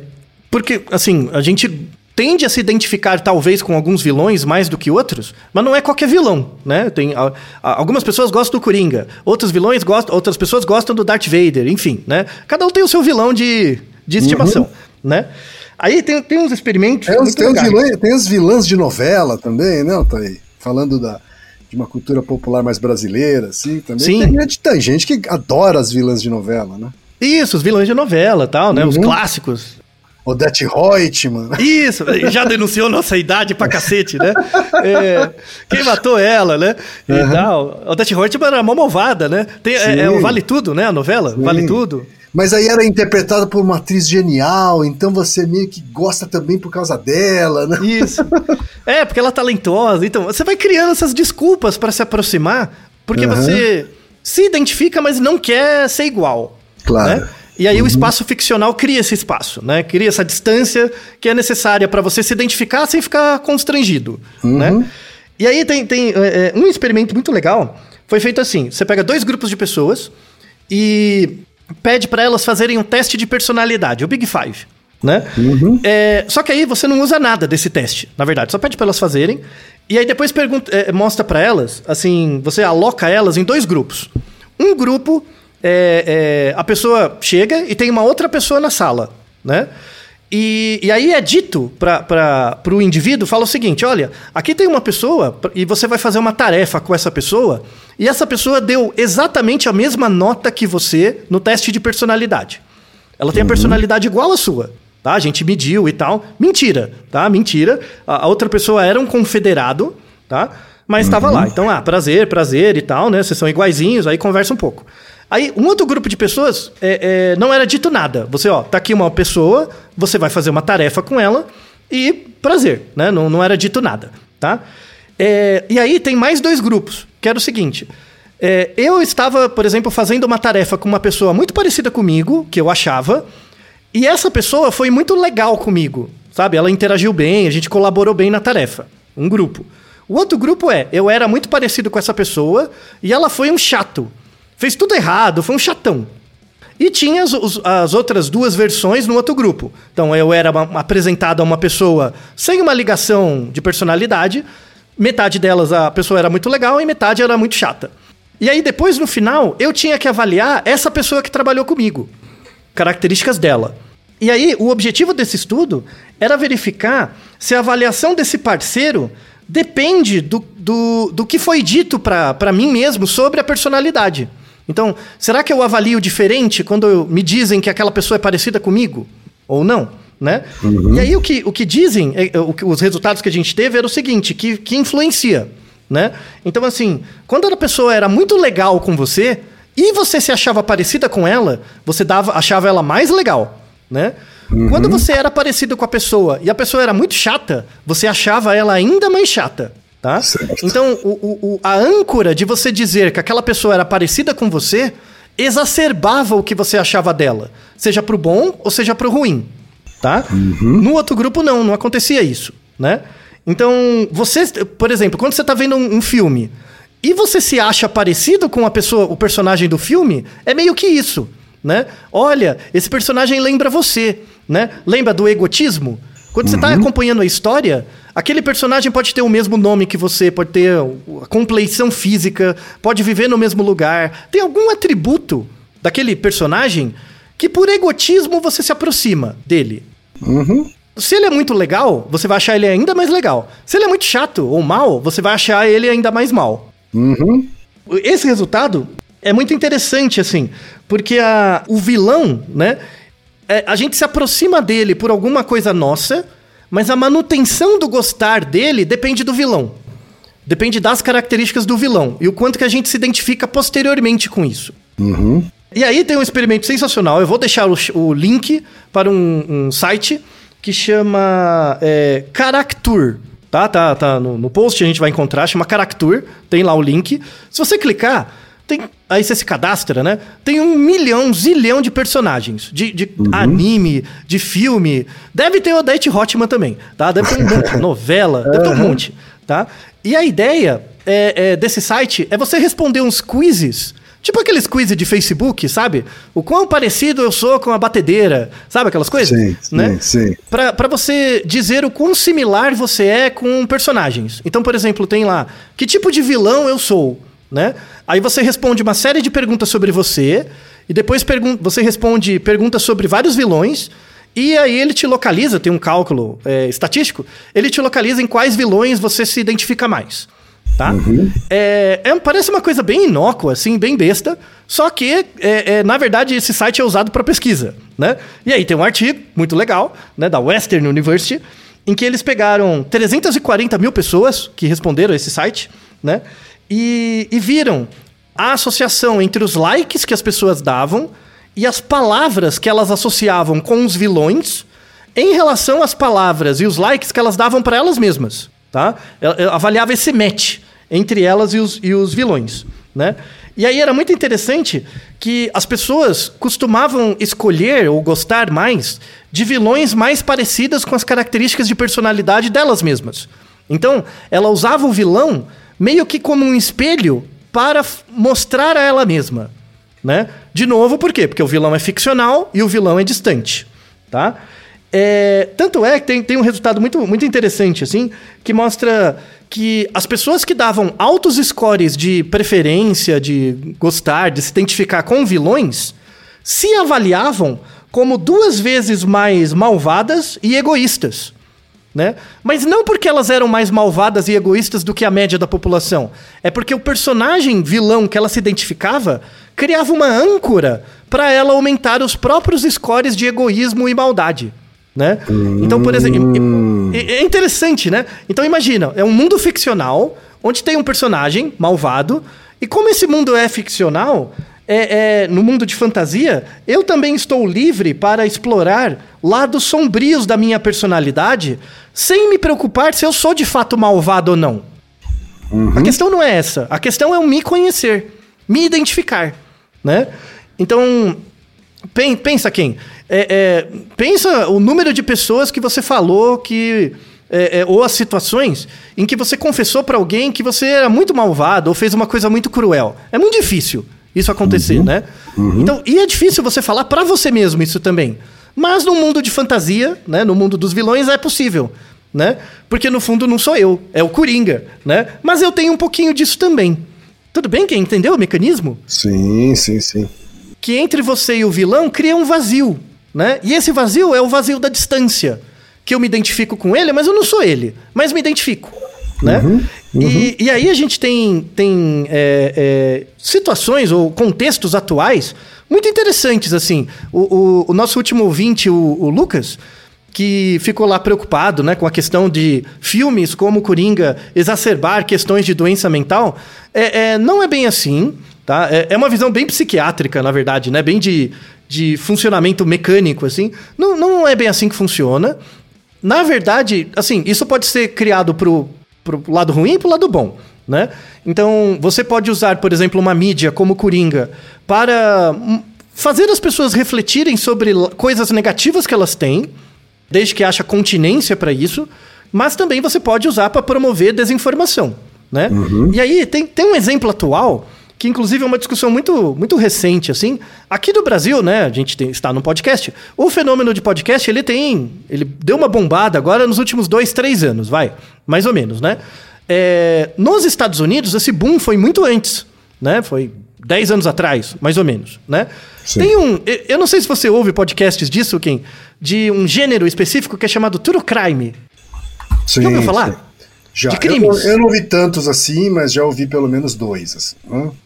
porque, assim, a gente tende a se identificar talvez com alguns vilões mais do que outros, mas não é qualquer vilão, né? Tem a, a, algumas pessoas gostam do Coringa, outros vilões gostam, outras pessoas gostam do Darth Vader, enfim, né? Cada um tem o seu vilão de, de estimação, uhum. né? Aí tem, tem uns experimentos. Tem os vilões, tem os vilãs de novela também, né, Thaí? Falando da, de uma cultura popular mais brasileira, assim, também. Sim. Tem, tem gente que adora as vilãs de novela, né? Isso, os vilões de novela tal, né? Uhum. Os clássicos. Odete Reutemann. Isso, já denunciou nossa idade pra cacete, né? É, quem matou ela, né? E uhum. tal. Odete Reutemann era uma malvada, né? Tem, é, é, o Vale Tudo, né? A novela? Sim. Vale Tudo. Mas aí era interpretada por uma atriz genial, então você meio que gosta também por causa dela, né? Isso. É, porque ela é talentosa. Então, você vai criando essas desculpas para se aproximar, porque uhum. você se identifica, mas não quer ser igual. Claro. Né? E aí uhum. o espaço ficcional cria esse espaço, né? Cria essa distância que é necessária para você se identificar sem ficar constrangido, uhum. né? E aí tem, tem é, é, um experimento muito legal. Foi feito assim: você pega dois grupos de pessoas e pede para elas fazerem um teste de personalidade, o Big Five. Né? Uhum. É, só que aí você não usa nada desse teste, na verdade, só pede para elas fazerem. E aí depois pergunta, é, mostra para elas, assim, você aloca elas em dois grupos. Um grupo, é, é, a pessoa chega e tem uma outra pessoa na sala, né? E, e aí é dito para o indivíduo, fala o seguinte, olha, aqui tem uma pessoa e você vai fazer uma tarefa com essa pessoa e essa pessoa deu exatamente a mesma nota que você no teste de personalidade. Ela tem uhum. a personalidade igual à sua, tá? A gente mediu e tal. Mentira, tá? Mentira. A, a outra pessoa era um confederado, tá? Mas estava uhum. lá. Então, ah, prazer, prazer e tal, né? Vocês são iguaizinhos, aí conversa um pouco. Aí, um outro grupo de pessoas é, é, não era dito nada. Você, ó, tá aqui uma pessoa, você vai fazer uma tarefa com ela e prazer, né? Não, não era dito nada, tá? É, e aí tem mais dois grupos, que era o seguinte. É, eu estava, por exemplo, fazendo uma tarefa com uma pessoa muito parecida comigo, que eu achava, e essa pessoa foi muito legal comigo, sabe? Ela interagiu bem, a gente colaborou bem na tarefa. Um grupo. O outro grupo é, eu era muito parecido com essa pessoa e ela foi um chato. Fez tudo errado, foi um chatão. E tinha as, as, outras duas versões no outro grupo. Então eu era apresentado a uma pessoa sem uma ligação de personalidade. Metade delas a pessoa era muito legal e metade era muito chata. E aí depois no final eu tinha que avaliar essa pessoa que trabalhou comigo, características dela. E aí o objetivo desse estudo era verificar se a avaliação desse parceiro depende do, do, do que foi dito para mim mesmo sobre a personalidade. Então, será que eu avalio diferente quando me dizem que aquela pessoa é parecida comigo? Ou não? Né? Uhum. E aí o que, o que dizem, é, o, os resultados que a gente teve era o seguinte, que, que influencia. né? Então, assim, quando a pessoa era muito legal com você e você se achava parecida com ela, você dava, achava ela mais legal, né? Uhum. Quando você era parecido com a pessoa e a pessoa era muito chata, você achava ela ainda mais chata, tá? Certo. Então, o, o, a âncora de você dizer que aquela pessoa era parecida com você exacerbava o que você achava dela, seja pro bom ou seja pro ruim, tá? Uhum. No outro grupo não, não acontecia isso, né? Então, você, por exemplo, quando você está vendo um, um, filme e você se acha parecido com a pessoa, o personagem do filme, é meio que isso, né? Olha, esse personagem lembra você, né? Lembra do egotismo? Quando uhum. você está acompanhando a história, aquele personagem pode ter o mesmo nome que você, pode ter a compleição física, pode viver no mesmo lugar, tem algum atributo daquele personagem que por egotismo você se aproxima dele. Uhum. Se ele é muito legal, você vai achar ele ainda mais legal. Se ele é muito chato ou mal, você vai achar ele ainda mais mal. Uhum. Esse resultado é muito interessante, assim, porque a, o vilão, né? É, a gente se aproxima dele por alguma coisa nossa, mas a manutenção do gostar dele depende do vilão. Depende das características do vilão e o quanto que a gente se identifica posteriormente com isso. Uhum. E aí tem um experimento sensacional. Eu vou deixar o, o link para um, um site que chama é, Caractur. Tá, tá, tá. No, no, post a gente vai encontrar, chama Caractur, tem lá o link. Se você clicar, tem, aí você se cadastra, né? Tem um milhão, um zilhão de personagens. De, de uhum. anime, de filme. Deve ter o Odete Hotman também, tá? Deve ter um monte. novela, deve ter um monte, tá? E a ideia é, é, desse site é você responder uns quizzes Tipo aqueles quiz de Facebook, sabe? O quão parecido eu sou com a batedeira, sabe aquelas coisas? Sim, né? sim, sim. Pra, pra você dizer o quão similar você é com personagens. Então, por exemplo, tem lá, que tipo de vilão eu sou, né? Aí você responde uma série de perguntas sobre você, e depois você responde perguntas sobre vários vilões, e aí ele te localiza, tem um cálculo é, estatístico, ele te localiza em quais vilões você se identifica mais tá? Uhum. É, é, parece uma coisa bem inócua, assim, bem besta, só que, é, é na verdade, esse site é usado para pesquisa, né? E aí tem um artigo muito legal, né, da Western University, em que eles pegaram 340 mil pessoas que responderam a esse site, né? E, e viram a associação entre os likes que as pessoas davam e as palavras que elas associavam com os vilões em relação às palavras e os likes que elas davam para elas mesmas, tá? Avaliava esse match entre elas e os, e os vilões, né? E aí era muito interessante que as pessoas costumavam escolher ou gostar mais de vilões mais parecidas com as características de personalidade delas mesmas. Então, ela usava o vilão meio que como um espelho para mostrar a ela mesma, né? De novo, por quê? Porque o vilão é ficcional e o vilão é distante, tá? É, tanto é que tem, tem um resultado muito, muito interessante, assim, que mostra que as pessoas que davam altos scores de preferência, de gostar, de se identificar com vilões, se avaliavam como duas vezes mais malvadas e egoístas. Né? Mas não porque elas eram mais malvadas e egoístas do que a média da população. É porque o personagem vilão que ela se identificava criava uma âncora para ela aumentar os próprios scores de egoísmo e maldade né? Então, por exemplo, é interessante, né? Então imagina, é um mundo ficcional onde tem um personagem malvado e como esse mundo é ficcional, é, é, no mundo de fantasia, eu também estou livre para explorar lados sombrios da minha personalidade sem me preocupar se eu sou de fato malvado ou não. Uhum. A questão não é essa. A questão é o me conhecer, me identificar, né? Então, pensa quem? É, é, pensa o número de pessoas que você falou que. É, é ou as situações em que você confessou para alguém que você era muito malvado ou fez uma coisa muito cruel. É muito difícil isso acontecer, uhum. né? Uhum. Então, e é difícil você falar para você mesmo isso também. Mas no mundo de fantasia, né, no mundo dos vilões é possível, né? Porque no fundo não sou eu, é o Coringa, né? Mas eu tenho um pouquinho disso também. Tudo bem? Quem entendeu o mecanismo? Sim, sim, sim. Que entre você e o vilão cria um vazio. Né? E esse vazio é o vazio da distância. Que eu me identifico com ele, mas eu não sou ele. Mas me identifico. Né? Uhum, uhum. E, e, aí a gente tem, tem é, é, situações ou contextos atuais muito interessantes. assim. O, o, o nosso último ouvinte, o, o Lucas, que ficou lá preocupado né, com a questão de filmes como Coringa exacerbar questões de doença mental. É, é não é bem assim. Tá? É, é, uma visão bem psiquiátrica, na verdade, né? bem de, de funcionamento mecânico. assim. Não, não é bem assim que funciona. Na verdade, assim, isso pode ser criado pro, pro lado ruim e pro lado bom. Né? Então, você pode usar, por exemplo, uma mídia como Coringa para fazer as pessoas refletirem sobre coisas negativas que elas têm, desde que acha continência para isso, mas também você pode usar para promover desinformação, né? Uhum. E aí tem, tem um exemplo atual que inclusive é uma discussão muito, muito recente, assim. Aqui no Brasil, né, a gente tem, está no podcast, o fenômeno de podcast, ele tem, ele deu uma bombada agora nos últimos dois, três anos, vai, mais ou menos, né? É, nos Estados Unidos, esse boom foi muito antes, né? Foi 10 anos atrás, mais ou menos, né? Sim. Tem um. Eu não sei se você ouve podcasts disso, Kim, de um gênero específico que é chamado True Crime. Sim, já ouviu falar? Sim. Já. De crimes. Eu, eu, não ouvi tantos assim, mas já ouvi pelo menos dois. Assim.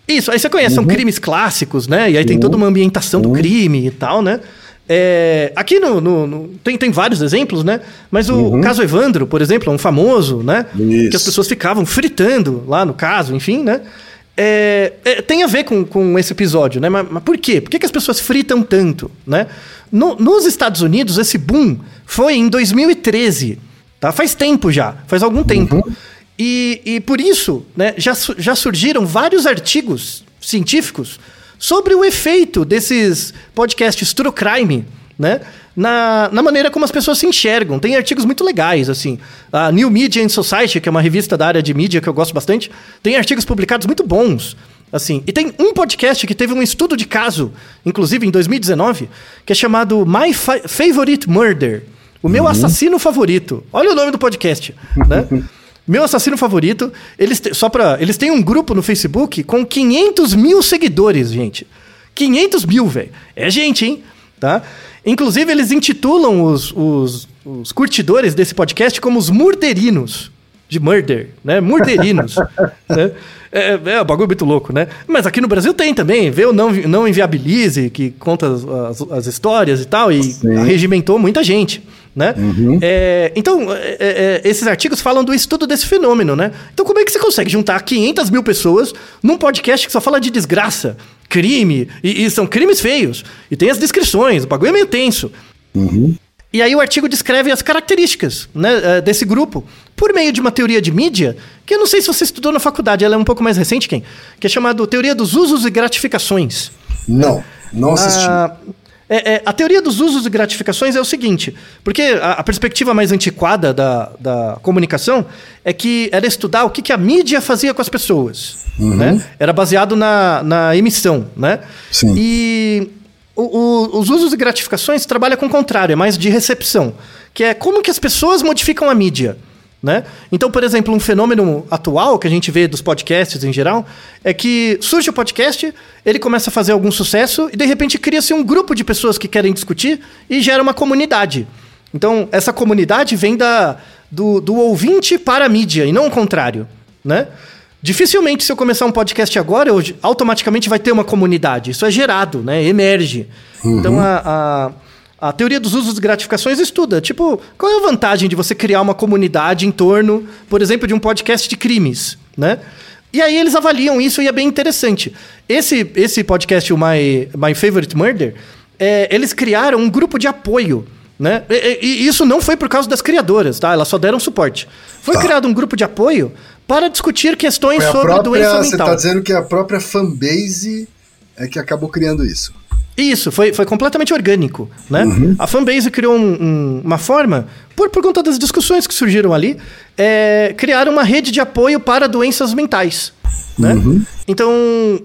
Isso, aí você conhece, uhum. são crimes clássicos, né? E aí uhum. tem toda uma ambientação uhum. do crime e tal, né? É, aqui no, no, no, tem, tem vários exemplos, né? Mas o, uhum. caso Evandro, por exemplo, é um famoso, né? Isso. Que as pessoas ficavam fritando lá no caso, enfim, né? É, é, tem a ver com, com esse episódio, né? Mas, mas por quê? Por que, que, as pessoas fritam tanto, né? No, nos Estados Unidos, esse boom foi em 2013, tá? Faz tempo já, faz algum tempo. Uhum. E, e por isso, né, já, já surgiram vários artigos científicos sobre o efeito desses podcasts true crime, né? Na, na maneira como as pessoas se enxergam. Tem artigos muito legais, assim. A New Media and Society, que é uma revista da área de mídia que eu gosto bastante, tem artigos publicados muito bons. Assim, e tem um podcast que teve um estudo de caso, inclusive em 2019, que é chamado My Favorite Murder. O meu uhum. assassino favorito. Olha o nome do podcast, né? Meu assassino favorito, eles te, só pra, eles têm um grupo no Facebook com 500 mil seguidores, gente. 500 mil, velho. É gente, hein? Tá? Inclusive, eles intitulam os, os, os curtidores desse podcast como os murderinos. De murder, né? Murderinos. né? É, é, é um bagulho muito louco, né? Mas aqui no Brasil tem também. Vê o Não, não Inviabilize, que conta as, as, as histórias e tal, e Sim. regimentou muita gente né? Uhum. É, então, é, é, esses artigos falam do estudo desse fenômeno, né? Então, como é que você consegue juntar 500 mil pessoas num podcast que só fala de desgraça, crime, e, e são crimes feios, e tem as descrições, o bagulho é meio tenso. Uhum. E aí o artigo descreve as características né, é, desse grupo por meio de uma teoria de mídia, que eu não sei se você estudou na faculdade, ela é um pouco mais recente, quem? Que é chamado Teoria dos Usos e Gratificações. Não, não assisti. Ah, é, é, a teoria dos usos e gratificações é o seguinte, porque a, a perspectiva mais antiquada da, da, comunicação é que era estudar o que, que a mídia fazia com as pessoas. Uhum. Né? Era baseado na, na emissão. Né? Sim. E o, o, os usos e gratificações trabalham com o contrário, é mais de recepção, que é como que as pessoas modificam a mídia. Né? Então, por exemplo, um fenômeno atual que a gente vê dos podcasts em geral é que surge o podcast, ele começa a fazer algum sucesso e de repente cria-se um grupo de pessoas que querem discutir e gera uma comunidade. Então, essa comunidade vem da, do, do ouvinte para a mídia e não o contrário. Né? Dificilmente, se eu começar um podcast agora, eu, automaticamente vai ter uma comunidade. Isso é gerado, né? emerge. Uhum. Então, a, a a teoria dos usos e gratificações estuda, tipo, qual é a vantagem de você criar uma comunidade em torno, por exemplo, de um podcast de crimes, né? E aí eles avaliam isso e é bem interessante. Esse, esse podcast, o My, My Favorite Murder, é, eles criaram um grupo de apoio, né? E, e, isso não foi por causa das criadoras, tá? Elas só deram suporte. Foi tá. criado um grupo de apoio para discutir questões sobre própria, doença mental. Você está dizendo que a própria fanbase é que acabou criando isso. Isso, foi, foi completamente orgânico, né? Uhum. A fanbase criou um, um, uma forma, por, por conta das discussões que surgiram ali, é, criar uma rede de apoio para doenças mentais. Né? Uhum. Então,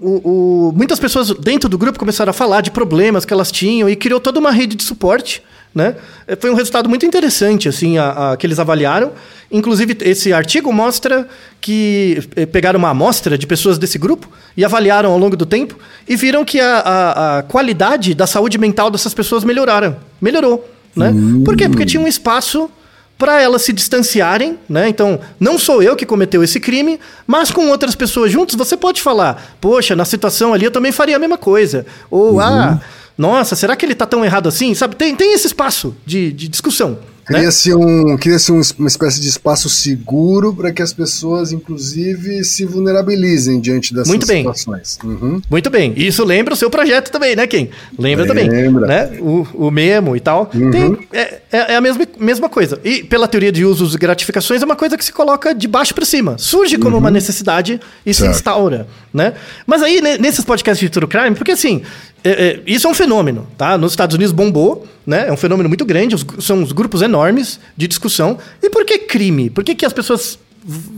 o, o, muitas pessoas dentro do grupo começaram a falar de problemas que elas tinham e criou toda uma rede de suporte né? É, foi um resultado muito interessante assim, a, a, que eles avaliaram. Inclusive, esse artigo mostra que eh, pegaram uma amostra de pessoas desse grupo e avaliaram ao longo do tempo e viram que a, a, a qualidade da saúde mental dessas pessoas melhoraram. Melhorou. Né? Uhum. Por quê? Porque tinha um espaço para elas se distanciarem, né? Então, não sou eu que cometeu esse crime, mas com outras pessoas juntos, você pode falar: "Poxa, na situação ali eu também faria a mesma coisa". Ou uhum. ah, nossa, será que ele tá tão errado assim? Sabe, tem, tem esse espaço de, de discussão. Cria-se um, cria um, uma espécie de espaço seguro para que as pessoas, inclusive, se vulnerabilizem diante dessas Muito bem. situações. Uhum. Muito bem. Isso lembra o seu projeto também, né, Kim? Lembra, também. Lembra. Né? O, o memo e tal. Uhum. Tem, é, é é a mesma, mesma coisa. E pela teoria de usos e gratificações, é uma coisa que se coloca de baixo para cima. Surge como uma necessidade e se Uhum. Certo. instaura, né? Mas aí, ne- nesses podcasts de True Crime, porque assim, é, é, isso é um fenômeno, tá? Nos Estados Unidos bombou, né? É um fenômeno muito grande, os- são os grupos enormes de discussão. E por que crime? Por que, que as pessoas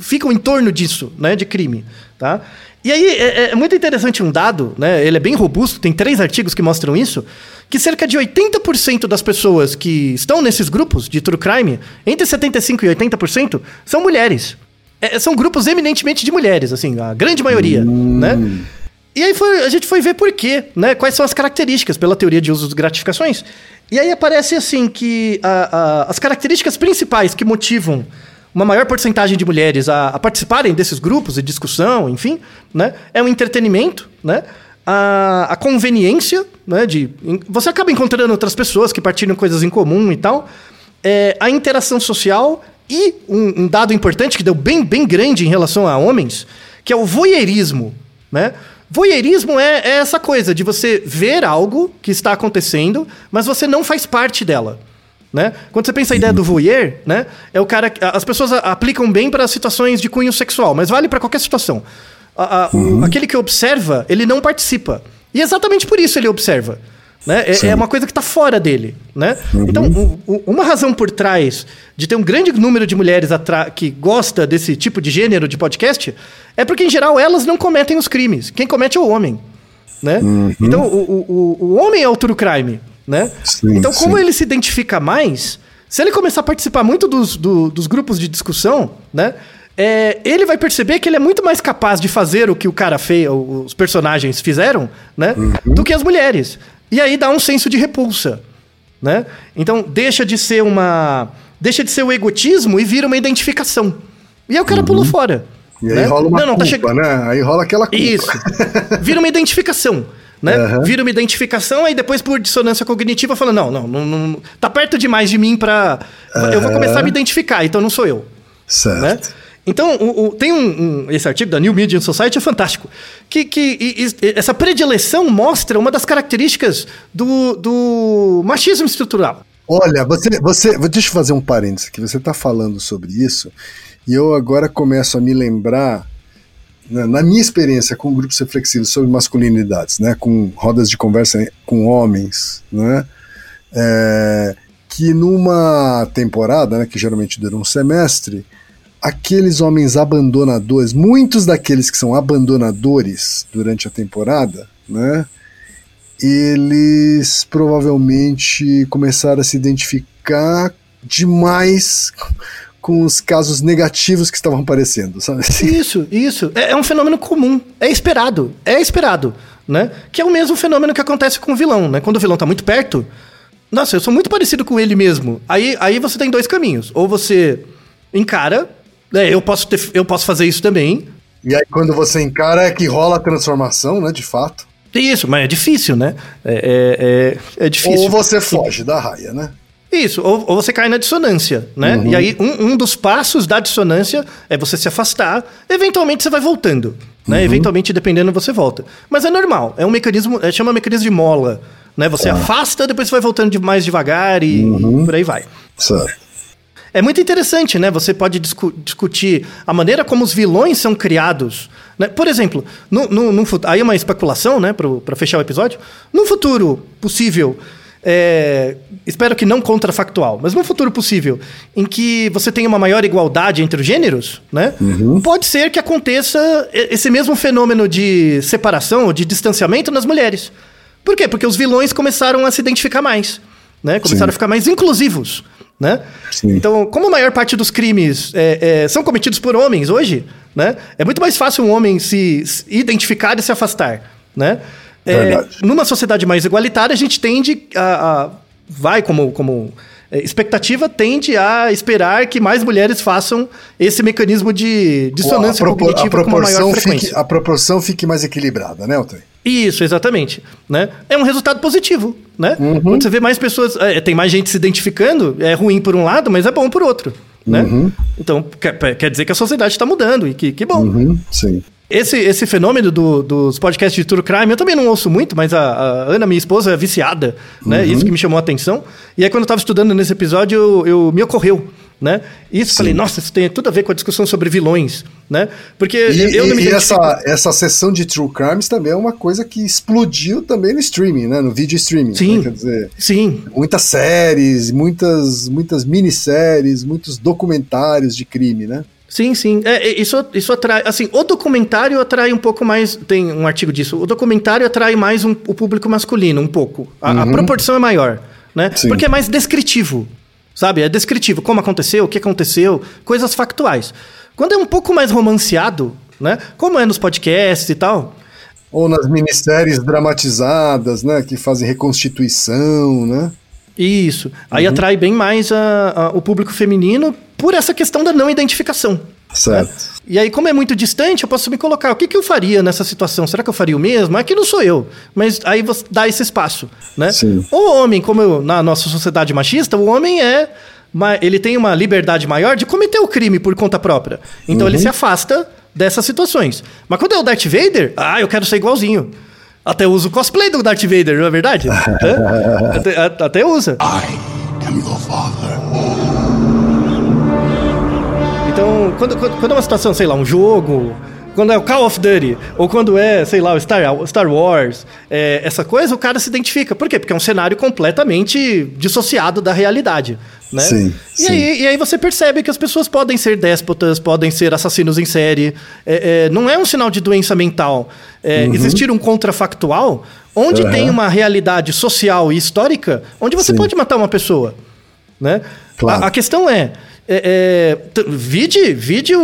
ficam em torno disso, né? De crime, tá? E aí, é, é muito interessante um dado, né? Ele é bem robusto, tem três artigos que mostram isso, que cerca de 80% das pessoas que estão nesses grupos de true crime, entre 75% e 80%, são mulheres. É, são grupos eminentemente de mulheres, assim, a grande maioria, né? E aí foi- a gente foi ver por quê, né? Quais são as características pela teoria de uso de gratificações. E aí aparece assim que a- a- as características principais que motivam uma maior porcentagem de mulheres a, a participarem desses grupos de discussão, enfim, né? É o entretenimento, né? A, conveniência, né? De, você acaba encontrando outras pessoas que partilham coisas em comum e tal. É, a interação social e um, um dado importante que deu bem, bem grande em relação a homens, que é o voyeurismo, né? Voyeurismo é, é essa coisa de você ver algo que está acontecendo, mas você não faz parte dela. Né? Quando você pensa a ideia do voyeur, né? É o cara as pessoas aplicam bem para situações de cunho sexual, mas vale para qualquer situação. A- a- o- aquele que observa, ele não participa. E exatamente por isso ele observa. Né? É, é uma coisa que está fora dele. Né? Então, o- o- uma razão por trás de ter um grande número de mulheres que gosta desse tipo de gênero de podcast é porque, em geral, elas não cometem os crimes. Quem comete é o homem. Né? Então, o, o, o- homem é o true crime. Né? Sim, então, como sim. ele se identifica mais, se ele começar a participar muito dos, do- dos grupos de discussão, né? é, ele vai perceber que ele é muito mais capaz de fazer o que o cara fez, os personagens fizeram, né? Do que as mulheres. E aí dá um senso de repulsa, né? Então deixa de ser uma, deixa de ser o egotismo e vira uma identificação. E aí o cara pula fora. E aí né? rola uma não, não, tá culpa, chegando. né? Aí rola aquela culpa. Isso. Vira uma identificação. Né? Aham. Vira uma identificação, aí depois, por dissonância cognitiva, fala: não, não, não, não tá perto demais de mim pra. Eu vou começar a me identificar, então não sou eu. Certo. Né? Então, o- o- tem um, um- Esse artigo da New Media Society é fantástico. Que, que e- e- essa predileção mostra uma das características do, do machismo estrutural. Olha, você, você, deixa eu fazer um parênteses aqui. Você está falando sobre isso e eu agora começo a me lembrar, na, na minha experiência com grupos reflexivos sobre masculinidades, né, com rodas de conversa com homens, né, é, que numa temporada, né, que geralmente dura um semestre, aqueles homens abandonadores, muitos daqueles que são abandonadores durante a temporada, né, eles provavelmente começaram a se identificar demais com os casos negativos que estavam aparecendo, sabe? Isso, isso. É, é um fenômeno comum. É esperado. É esperado. Né? Que é o mesmo fenômeno que acontece com o vilão. Né? Quando o vilão tá muito perto. Nossa, eu sou muito parecido com ele mesmo. Aí, aí você tem dois caminhos. Ou você encara. Né, eu, posso ter, eu posso fazer isso também. E aí quando você encara é que rola a transformação, né, de fato. Isso, mas é difícil, né? É, é, é, é difícil. Ou você foge da raia, né? Isso, ou, ou você cai na dissonância, né? Uhum. E aí, um, um dos passos da dissonância é você se afastar, eventualmente você vai voltando, né? Uhum. Eventualmente, dependendo, você volta. Mas é normal, é um mecanismo, é, chama mecanismo de mola, né? Você Tá. afasta, depois você vai voltando de mais devagar e, Uhum. e por aí vai. Certo. É muito interessante, né? Você pode discu- discutir a maneira como os vilões são criados. Né? Por exemplo, no, no, fut- aí é uma especulação, né? Para fechar o episódio. Num futuro possível, é, espero que não contrafactual, mas num futuro possível em que você tenha uma maior igualdade entre os gêneros, né? Pode ser que aconteça esse mesmo fenômeno de separação ou de distanciamento nas mulheres. Por quê? Porque os vilões começaram a se identificar mais, né? Começaram Sim. a ficar mais inclusivos, né? Sim. Então, como a maior parte dos crimes é, é, são cometidos por homens hoje, né? É muito mais fácil um homem se, se identificar e se afastar, né? É, numa sociedade mais igualitária, a gente tende a... a- vai como... como é, expectativa tende a esperar que mais mulheres façam esse mecanismo de dissonância a, cognitiva a com uma maior proporção frequência. fique, a proporção fique mais equilibrada, né, Otávio? Isso, exatamente. Né? É um resultado positivo. Né? Uhum. Quando você vê mais pessoas. é, tem mais gente se identificando, é ruim por um lado, mas é bom por outro. Né? Uhum. Então, quer, quer dizer que a sociedade está mudando e que, que bom. Uhum, sim. Esse, esse fenômeno do- dos podcasts de True Crime, eu também não ouço muito, mas a, a Ana, minha esposa, é viciada, né? Isso que me chamou a atenção. E aí, quando eu estava estudando nesse episódio, eu, eu- me ocorreu, né? Isso, falei, nossa, isso tem tudo a ver com a discussão sobre vilões, né? Porque E, eu não me e- essa, essa sessão de True Crimes também é uma coisa que explodiu também no streaming, né? No vídeo streaming. Sim. né? Quer dizer, Sim, muitas séries, muitas, muitas minisséries, muitos documentários de crime, né? Sim, sim. É, é, isso, isso atrai. Assim, o documentário atrai um pouco mais. Tem um artigo disso. O documentário atrai mais um- o público masculino, um pouco. A, a proporção é maior, né? Sim. Porque é mais descritivo. Sabe? É descritivo. Como aconteceu, o que aconteceu, coisas factuais. Quando é um pouco mais romanceado, né? Como é nos podcasts e tal. Ou nas minisséries dramatizadas, né? Que fazem reconstituição, né? Isso. Aí atrai bem mais a- a- o público feminino por essa questão da não identificação. Certo. E aí, como é muito distante, eu posso me colocar. O que, que eu faria nessa situação? Será que eu faria o mesmo? Aqui não sou eu. Mas aí você dá esse espaço, né? Sim. O homem, como eu- na nossa sociedade machista, o homem é... Ele tem uma liberdade maior de cometer o crime por conta própria. Então ele se afasta dessas situações. Mas quando é o Darth Vader, ah, eu quero ser igualzinho. Até uso cosplay do Darth Vader, não é verdade? Até, até usa. Então, quando, quando, quando é uma situação, sei lá, um jogo, quando é o Call of Duty, ou quando é, sei lá, o Star, Star Wars, é, essa coisa, o cara se identifica. Por quê? Porque é um cenário completamente dissociado da realidade. Né? Sim, e, sim. Aí, e aí você percebe que as pessoas podem ser déspotas, podem ser assassinos em série. É, é, não é um sinal de doença mental. É, Existir um contrafactual onde Uhum. Tem uma realidade social e histórica onde você Sim. pode matar uma pessoa né? Claro. A, a questão é, é, é, vide, vide o,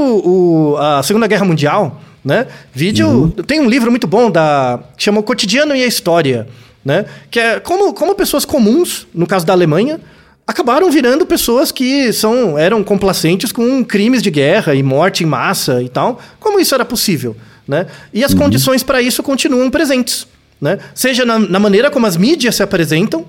o- a Segunda Guerra Mundial, né? Vide o- Uhum. tem um livro muito bom da que chama O Cotidiano e a História, né? Que é como, como pessoas comuns, no caso da Alemanha, acabaram virando pessoas que são eram complacentes com crimes de guerra e morte em massa e tal. Como isso era possível, né? E as condições para isso continuam presentes, né? Seja na, na maneira como as mídias se apresentam,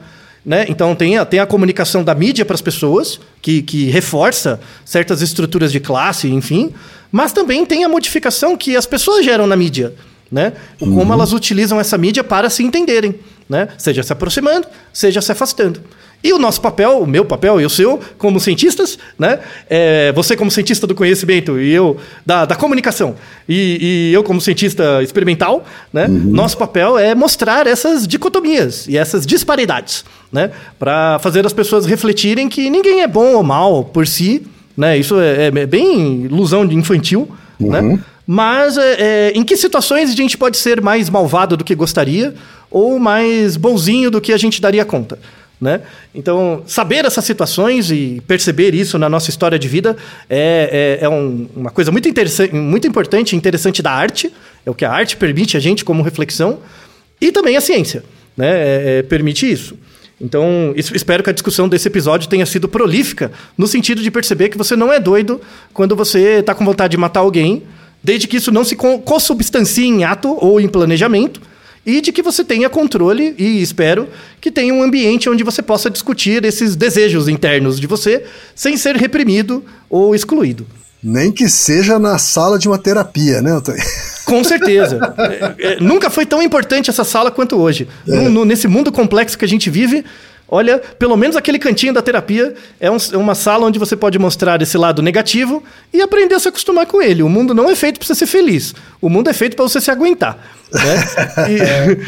né? Então tem a, tem a comunicação da mídia para as pessoas, que, que reforça certas estruturas de classe, enfim, mas também tem a modificação que as pessoas geram na mídia. Né? O Como elas utilizam essa mídia para se entenderem, né? seja se aproximando, seja se afastando. E o nosso papel, o meu papel e o seu, como cientistas, né? É, você como cientista do conhecimento e eu da, da comunicação, e, e eu como cientista experimental, né? Nosso papel é mostrar essas dicotomias e essas disparidades, né? Para fazer as pessoas refletirem que ninguém é bom ou mal por si, né? Isso é, é bem ilusão de infantil, né? Mas é, é, em que situações a gente pode ser mais malvado do que gostaria ou mais bonzinho do que a gente daria conta? Né? Então, saber essas situações e perceber isso na nossa história de vida é, é, é um- uma coisa muito, interessante, muito importante e interessante da arte. É o que a arte permite a gente como reflexão. E também a ciência né? É- é, permite isso. Então, es- espero que a discussão desse episódio tenha sido prolífica, no sentido de perceber que você não é doido quando você está com vontade de matar alguém, desde que isso não se co- consubstancie em ato ou em planejamento, e de que você tenha controle, e espero que tenha um ambiente onde você possa discutir esses desejos internos de você, sem ser reprimido ou excluído. Nem que seja na sala de uma terapia, né, Antônio? Com certeza. É, é, nunca foi tão importante essa sala quanto hoje. No- no- nesse mundo complexo que a gente vive, olha, pelo menos aquele cantinho da terapia é, um- é uma sala onde você pode mostrar esse lado negativo e aprender a se acostumar com ele. O mundo não é feito para você ser feliz. O mundo é feito para você se aguentar. Né?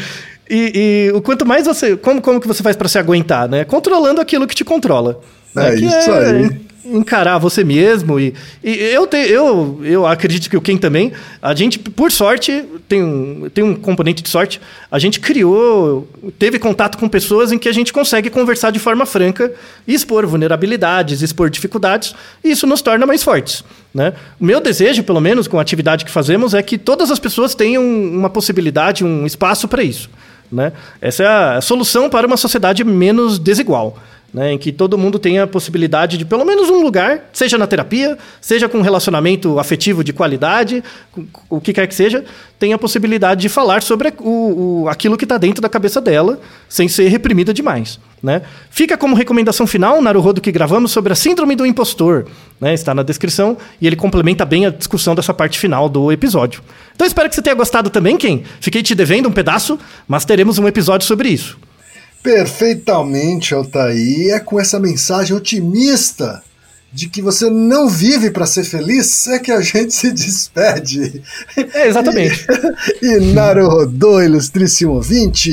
E, e- e o quanto mais você. Como, como que você faz para se aguentar? Né? Controlando aquilo que te controla. É isso aí. Encarar você mesmo e, e eu, te, eu eu acredito que o Ken também a gente por sorte tem um, tem um componente de sorte a gente criou teve contato com pessoas em que a gente consegue conversar de forma franca expor vulnerabilidades expor dificuldades e isso nos torna mais fortes né o meu desejo pelo menos com a atividade que fazemos é que todas as pessoas tenham uma possibilidade um espaço para isso né? Essa é a solução para uma sociedade menos desigual. Né, em que todo mundo tenha a possibilidade de pelo menos um lugar, seja na terapia, seja com um relacionamento afetivo de qualidade, o que quer que seja, tenha a possibilidade de falar sobre o, o aquilo que está dentro da cabeça dela, sem ser reprimida demais. Né? Fica como recomendação final, Naruhodo, que gravamos sobre a síndrome do impostor. Né? Está na descrição e ele complementa bem a discussão dessa parte final do episódio. Então espero que você tenha gostado também, Ken. Fiquei te devendo um pedaço, mas teremos um episódio sobre isso. Perfeitamente, Altair. É com essa mensagem otimista de que você não vive para ser feliz, é que a gente se despede. É, exatamente. E, e Naruhodô, ilustríssimo ouvinte.